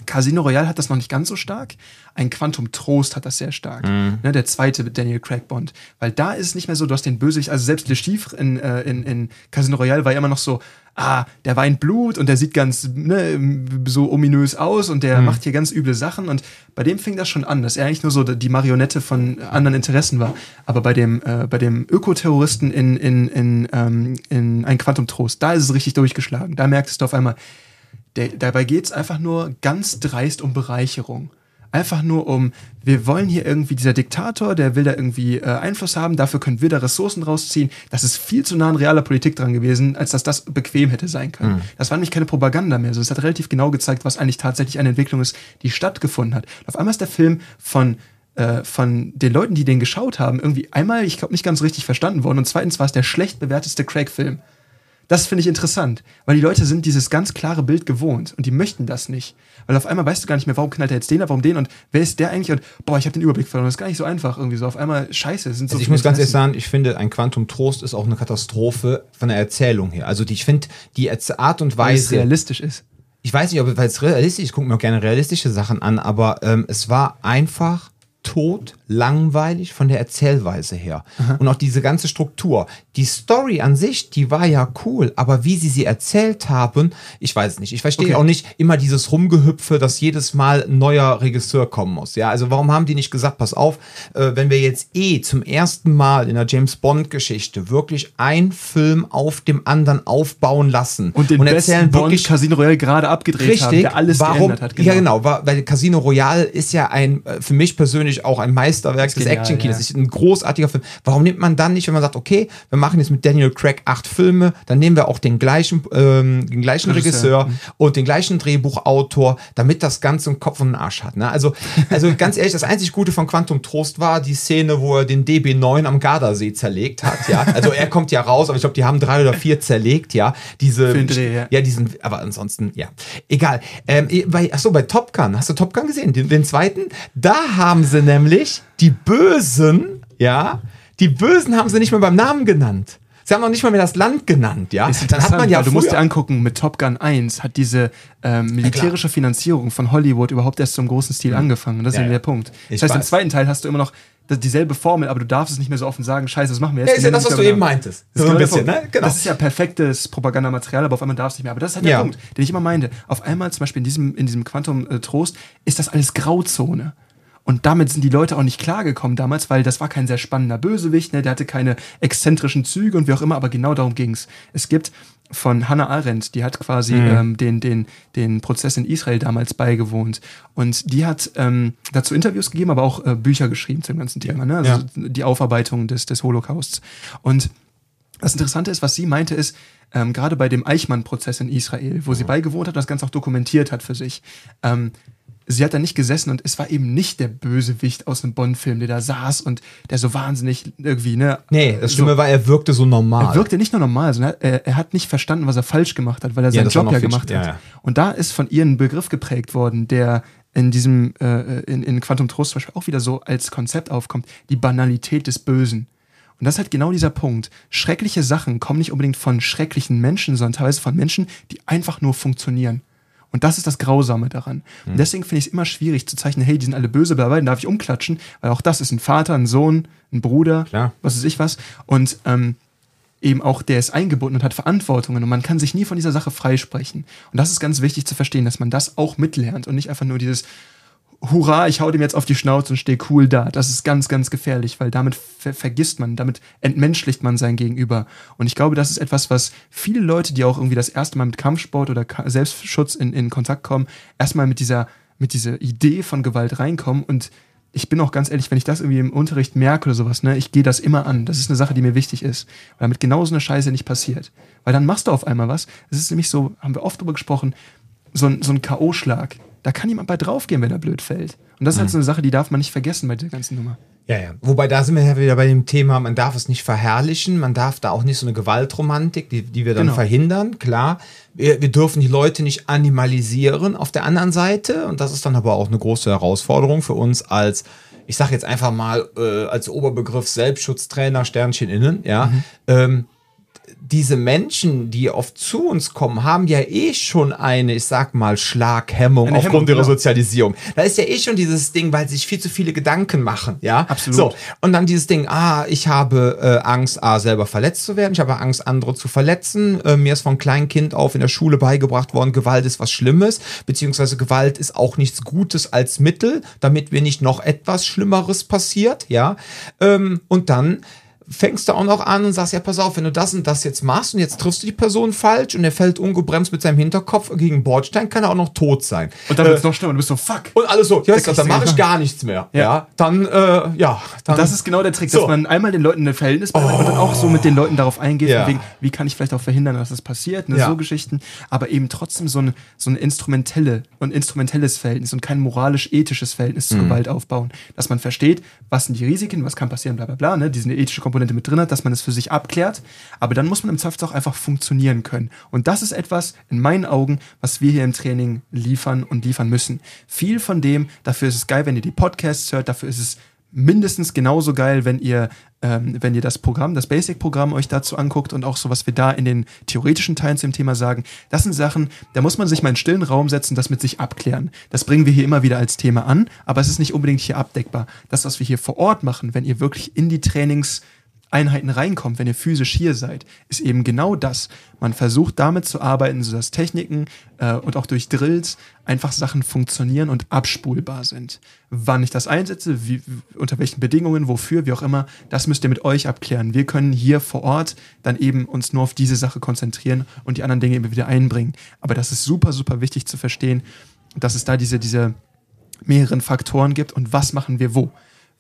Casino Royale hat das noch nicht ganz so stark. Ein Quantum Trost hat das sehr stark. Ne, der zweite mit Daniel Craig Bond. Weil da ist es nicht mehr so, du hast den Bösewicht, also selbst Le Chiffre in, äh, in, in Casino Royale war ja immer noch so, ah, der weint Blut und der sieht ganz ne, so ominös aus und der macht hier ganz üble Sachen. Und bei dem fing das schon an, dass er eigentlich nur so die Marionette von anderen Interessen war. Aber bei dem, äh, bei dem Ökoterroristen in, in, in, ähm, in Ein Quantum Trost, da ist es richtig durchgeschlagen. Da merktest du auf einmal, der, dabei geht es einfach nur ganz dreist um Bereicherung. Einfach nur um, wir wollen hier irgendwie, dieser Diktator, der will da irgendwie äh, Einfluss haben, dafür können wir da Ressourcen rausziehen. Das ist viel zu nah an realer Politik dran gewesen, als dass das bequem hätte sein können. Das war nämlich keine Propaganda mehr. Also es hat relativ genau gezeigt, was eigentlich tatsächlich eine Entwicklung ist, die stattgefunden hat. Und auf einmal ist der Film von äh, von den Leuten, die den geschaut haben, irgendwie einmal, ich glaube, nicht ganz richtig verstanden worden und zweitens war es der schlecht bewerteste Craig-Film. Das finde ich interessant, weil die Leute sind dieses ganz klare Bild gewohnt und die möchten das nicht. Weil auf einmal weißt du gar nicht mehr, warum knallt er jetzt den ab, warum den und wer ist der eigentlich und boah, ich habe den Überblick verloren. Das ist gar nicht so einfach irgendwie so. Auf einmal scheiße, sind so Also ich muss ganz ehrlich sagen, ich finde, ein Quantum Trost ist auch eine Katastrophe von der Erzählung her. Also die, ich finde, die Art und weil es Weise, realistisch ist. ich weiß nicht, ob es realistisch ist, ich gucke mir auch gerne realistische Sachen an, aber ähm, es war einfach tot, langweilig von der Erzählweise her. Und auch diese ganze Struktur. Die Story an sich, die war ja cool, aber wie sie sie erzählt haben, ich weiß es nicht. Ich verstehe Okay. auch nicht immer dieses Rumgehüpfe, dass jedes Mal ein neuer Regisseur kommen muss. Ja, also warum haben die nicht gesagt, pass auf, äh, wenn wir jetzt eh zum ersten Mal in der James Bond Geschichte wirklich einen Film auf dem anderen aufbauen lassen Und den besten Bond Casino Royale gerade abgedreht Richtig, haben, der alles warum, geändert hat. Ja, genau, wa- weil Casino Royale ist ja ein, äh, für mich persönlich auch ein Meisterwerk des Action-Kinos. ja. Ist ein großartiger Film. Warum nimmt man dann nicht, wenn man sagt, okay, wir machen jetzt mit Daniel Craig acht Filme, dann nehmen wir auch den gleichen, ähm, den gleichen Regisseur. Regisseur und den gleichen Drehbuchautor, damit das Ganze einen Kopf und einen Arsch hat. Ne? Also, also ganz ehrlich, das einzig Gute von Quantum Trost war die Szene, wo er den DB9 am Gardasee zerlegt hat. Ja, also er kommt ja raus, aber ich glaube, die haben drei oder vier zerlegt. Ja, diese Dreh, ja. ja, diesen, aber ansonsten, ja. Egal. Ähm, bei, achso, bei Top Gun, hast du Top Gun gesehen? Den, den zweiten? Da haben sie nämlich die Bösen, ja, die Bösen haben sie nicht mehr beim Namen genannt. Sie haben noch nicht mal mehr das Land genannt, ja. Ist Dann hat man ja du musst dir angucken, mit Top Gun 1 hat diese ähm, militärische Finanzierung von Hollywood überhaupt erst zum großen Stil angefangen. Und das ist Ja, ja, ja. der Punkt. Ich Das heißt, im weiß. zweiten Teil hast du immer noch dieselbe Formel, aber du darfst es nicht mehr so offen sagen, scheiße, das machen wir jetzt. Ja, ist ja das, was du eben meintest. Das So ist, ein genau der bisschen, ne? Genau. das ist ja perfektes Propagandamaterial, aber auf einmal darfst du nicht mehr. Aber das ist halt der Ja. Punkt, den ich immer meinte. Auf einmal, zum Beispiel in diesem, in diesem Quantum äh, Trost, ist das alles Grauzone. Und damit sind die Leute auch nicht klargekommen damals, weil das war kein sehr spannender Bösewicht, ne? der hatte keine exzentrischen Züge und wie auch immer, aber genau darum ging's. Es gibt von Hannah Arendt, die hat quasi Mhm. ähm, den, den, den Prozess in Israel damals beigewohnt. Und die hat ähm, dazu Interviews gegeben, aber auch äh, Bücher geschrieben zum ganzen Thema, ne? also die Aufarbeitung des, des Holocausts. Und das Interessante ist, was sie meinte, ist, ähm, gerade bei dem Eichmann-Prozess in Israel, wo sie beigewohnt hat und das Ganze auch dokumentiert hat für sich, ähm, sie hat da nicht gesessen und es war eben nicht der Bösewicht aus einem Bond-Film, der da saß und der so wahnsinnig irgendwie, ne? Nee, das Schlimme so, war, er wirkte so normal. er wirkte nicht nur normal, sondern er, er hat nicht verstanden, was er falsch gemacht hat, weil er Ja, seinen war Job ja gemacht ja, hat. ja. Und da ist von ihr ein Begriff geprägt worden, der in diesem, äh, in, in Quantum Trost zum Beispiel auch wieder so als Konzept aufkommt, die Banalität des Bösen. Und das ist halt genau dieser Punkt. Schreckliche Sachen kommen nicht unbedingt von schrecklichen Menschen, sondern teilweise von Menschen, die einfach nur funktionieren. Und das ist das Grausame daran. Hm. Und deswegen finde ich es immer schwierig zu zeichnen, hey, die sind alle böse, bla, bla, darf ich umklatschen, weil auch das ist ein Vater, ein Sohn, ein Bruder, Klar. was weiß ich was. Und ähm, eben auch der ist eingebunden und hat Verantwortungen und man kann sich nie von dieser Sache freisprechen. Und das ist ganz wichtig zu verstehen, dass man das auch mitlernt und nicht einfach nur dieses Hurra, ich hau dem jetzt auf die Schnauze und stehe cool da. Das ist ganz, ganz gefährlich, weil damit ver vergisst man, damit entmenschlicht man sein Gegenüber. Und ich glaube, das ist etwas, was viele Leute, die auch irgendwie das erste Mal mit Kampfsport oder Ka Selbstschutz in, in Kontakt kommen, erstmal mit dieser, mit dieser Idee von Gewalt reinkommen und ich bin auch ganz ehrlich, wenn ich das irgendwie im Unterricht merke oder sowas, ne, ich gehe das immer an. Das ist eine Sache, die mir wichtig ist. Weil damit genau so eine Scheiße nicht passiert. Weil dann machst du auf einmal was. Es ist nämlich so, haben wir oft drüber gesprochen, so ein, so ein K.O.-Schlag. Da kann jemand bei draufgehen, wenn er blöd fällt. Und das ist halt so eine Sache, die darf man nicht vergessen bei der ganzen Nummer. Ja, ja. Wobei da sind wir ja wieder bei dem Thema, man darf es nicht verherrlichen, man darf da auch nicht so eine Gewaltromantik, die, die wir dann Genau. verhindern, klar. Wir, wir dürfen die Leute nicht animalisieren auf der anderen Seite und das ist dann aber auch eine große Herausforderung für uns als, ich sage jetzt einfach mal äh, als Oberbegriff Selbstschutztrainer, Sternchen innen, ja. Mhm. Ähm, diese Menschen, die oft zu uns kommen, haben ja eh schon eine, ich sag mal, Schlaghemmung Eine aufgrund Hemmung, ihrer genau. Sozialisierung. Da ist ja eh schon dieses Ding, weil sie sich viel zu viele Gedanken machen, ja. Absolut. So, und dann dieses Ding, ah, ich habe äh, Angst, A, selber verletzt zu werden, ich habe Angst, andere zu verletzen. Äh, mir ist von kleinem Kind auf in der Schule beigebracht worden, Gewalt ist was Schlimmes, beziehungsweise Gewalt ist auch nichts Gutes als Mittel, damit mir nicht noch etwas Schlimmeres passiert, ja. Ähm, und dann fängst du auch noch an und sagst, ja, pass auf, wenn du das und das jetzt machst und jetzt triffst du die Person falsch und er fällt ungebremst mit seinem Hinterkopf gegen Bordstein, kann er auch noch tot sein. Und dann wird es noch schlimmer. Du bist so, fuck. Und alles so, ja, dann mache ich gar nichts mehr. Ja, Ja. dann, äh, ja, dann. Das ist genau der Trick, So. dass man einmal den Leuten ein Verhältnis beibringt und dann auch so mit den Leuten darauf eingeht, Ja. wegen, wie kann ich vielleicht auch verhindern, dass das passiert, ne, Ja. so Geschichten, aber eben trotzdem so ein, so ein instrumentelle und instrumentelles Verhältnis und kein moralisch-ethisches Verhältnis Mhm. zu Gewalt aufbauen. Dass man versteht, was sind die Risiken, was kann passieren, bla bla bla, ne, diese ethische Komponente mit drin hat, dass man es für sich abklärt, aber dann muss man im Zweifel auch einfach funktionieren können. Und das ist etwas, in meinen Augen, was wir hier im Training liefern und liefern müssen. Viel von dem, dafür ist es geil, wenn ihr die Podcasts hört, dafür ist es mindestens genauso geil, wenn ihr, ähm, wenn ihr das Programm, das Basic-Programm euch dazu anguckt und auch so, was wir da in den theoretischen Teilen zu dem Thema sagen. Das sind Sachen, da muss man sich mal in einen stillen Raum setzen, das mit sich abklären. Das bringen wir hier immer wieder als Thema an, aber es ist nicht unbedingt hier abdeckbar. Das, was wir hier vor Ort machen, wenn ihr wirklich in die Trainings Einheiten reinkommt, wenn ihr physisch hier seid, ist eben genau das. Man versucht damit zu arbeiten, sodass Techniken äh, und auch durch Drills einfach Sachen funktionieren und abspulbar sind. Wann ich das einsetze, wie, unter welchen Bedingungen, wofür, wie auch immer, das müsst ihr mit euch abklären. Wir können hier vor Ort dann eben uns nur auf diese Sache konzentrieren und die anderen Dinge eben wieder einbringen. Aber das ist super, super wichtig zu verstehen, dass es da diese, diese mehreren Faktoren gibt und was machen wir wo.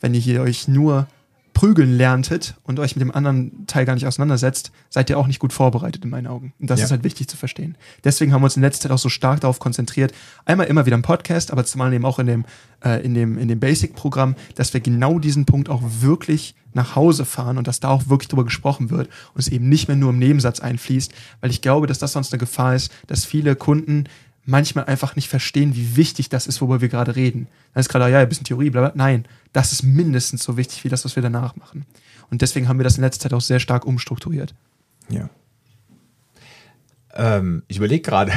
Wenn ihr hier euch nur prügeln lerntet und euch mit dem anderen Teil gar nicht auseinandersetzt, seid ihr auch nicht gut vorbereitet in meinen Augen. Und das Ja. ist halt wichtig zu verstehen. Deswegen haben wir uns in letzter Zeit auch so stark darauf konzentriert, einmal immer wieder im Podcast, aber zumal eben auch in dem, äh, in dem, in dem Basic-Programm, dass wir genau diesen Punkt auch wirklich nach Hause fahren und dass da auch wirklich drüber gesprochen wird und es eben nicht mehr nur im Nebensatz einfließt, weil ich glaube, dass das sonst eine Gefahr ist, dass viele Kunden manchmal einfach nicht verstehen, wie wichtig das ist, worüber wir gerade reden. Dann ist gerade, ja, ein bisschen Theorie, bla, bla. Nein, das ist mindestens so wichtig wie das, was wir danach machen. Und deswegen haben wir das in letzter Zeit auch sehr stark umstrukturiert. Ja. Ähm, ich überlege gerade,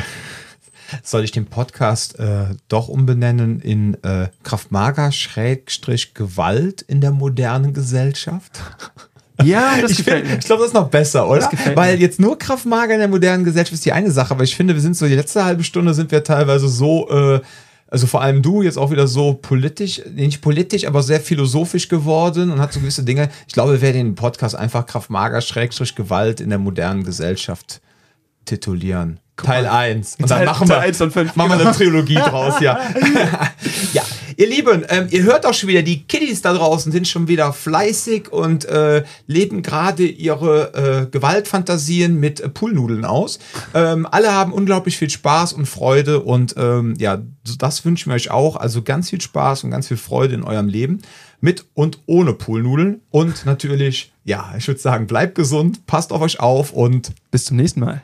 soll ich den Podcast äh, doch umbenennen in äh, Kraftmager Schrägstrich Gewalt in der modernen Gesellschaft? Ja, das ich gefällt find, mir. Ich glaube, das ist noch besser, oder? Weil jetzt nur Kraftmager in der modernen Gesellschaft ist die eine Sache, aber ich finde, wir sind so die letzte halbe Stunde sind wir teilweise so, äh, also vor allem du jetzt auch wieder so politisch, nicht politisch, aber sehr philosophisch geworden und hat so gewisse Dinge. Ich glaube, wir werden den Podcast einfach Kraftmager Schrägstrich Gewalt in der modernen Gesellschaft titulieren. Teil 1. Und dann Teil- machen wir, Teil eins von fünf, machen wir eine Trilogie draus, ja. ja, ihr Lieben, ähm, ihr hört auch schon wieder, die Kiddies da draußen sind schon wieder fleißig und äh, leben gerade ihre äh, Gewaltfantasien mit äh, Poolnudeln aus. Ähm, alle haben unglaublich viel Spaß und Freude und ähm, ja, das wünschen wir euch auch. Also ganz viel Spaß und ganz viel Freude in eurem Leben mit und ohne Poolnudeln und natürlich, ja, ich würde sagen, bleibt gesund, passt auf euch auf und Bis zum nächsten Mal.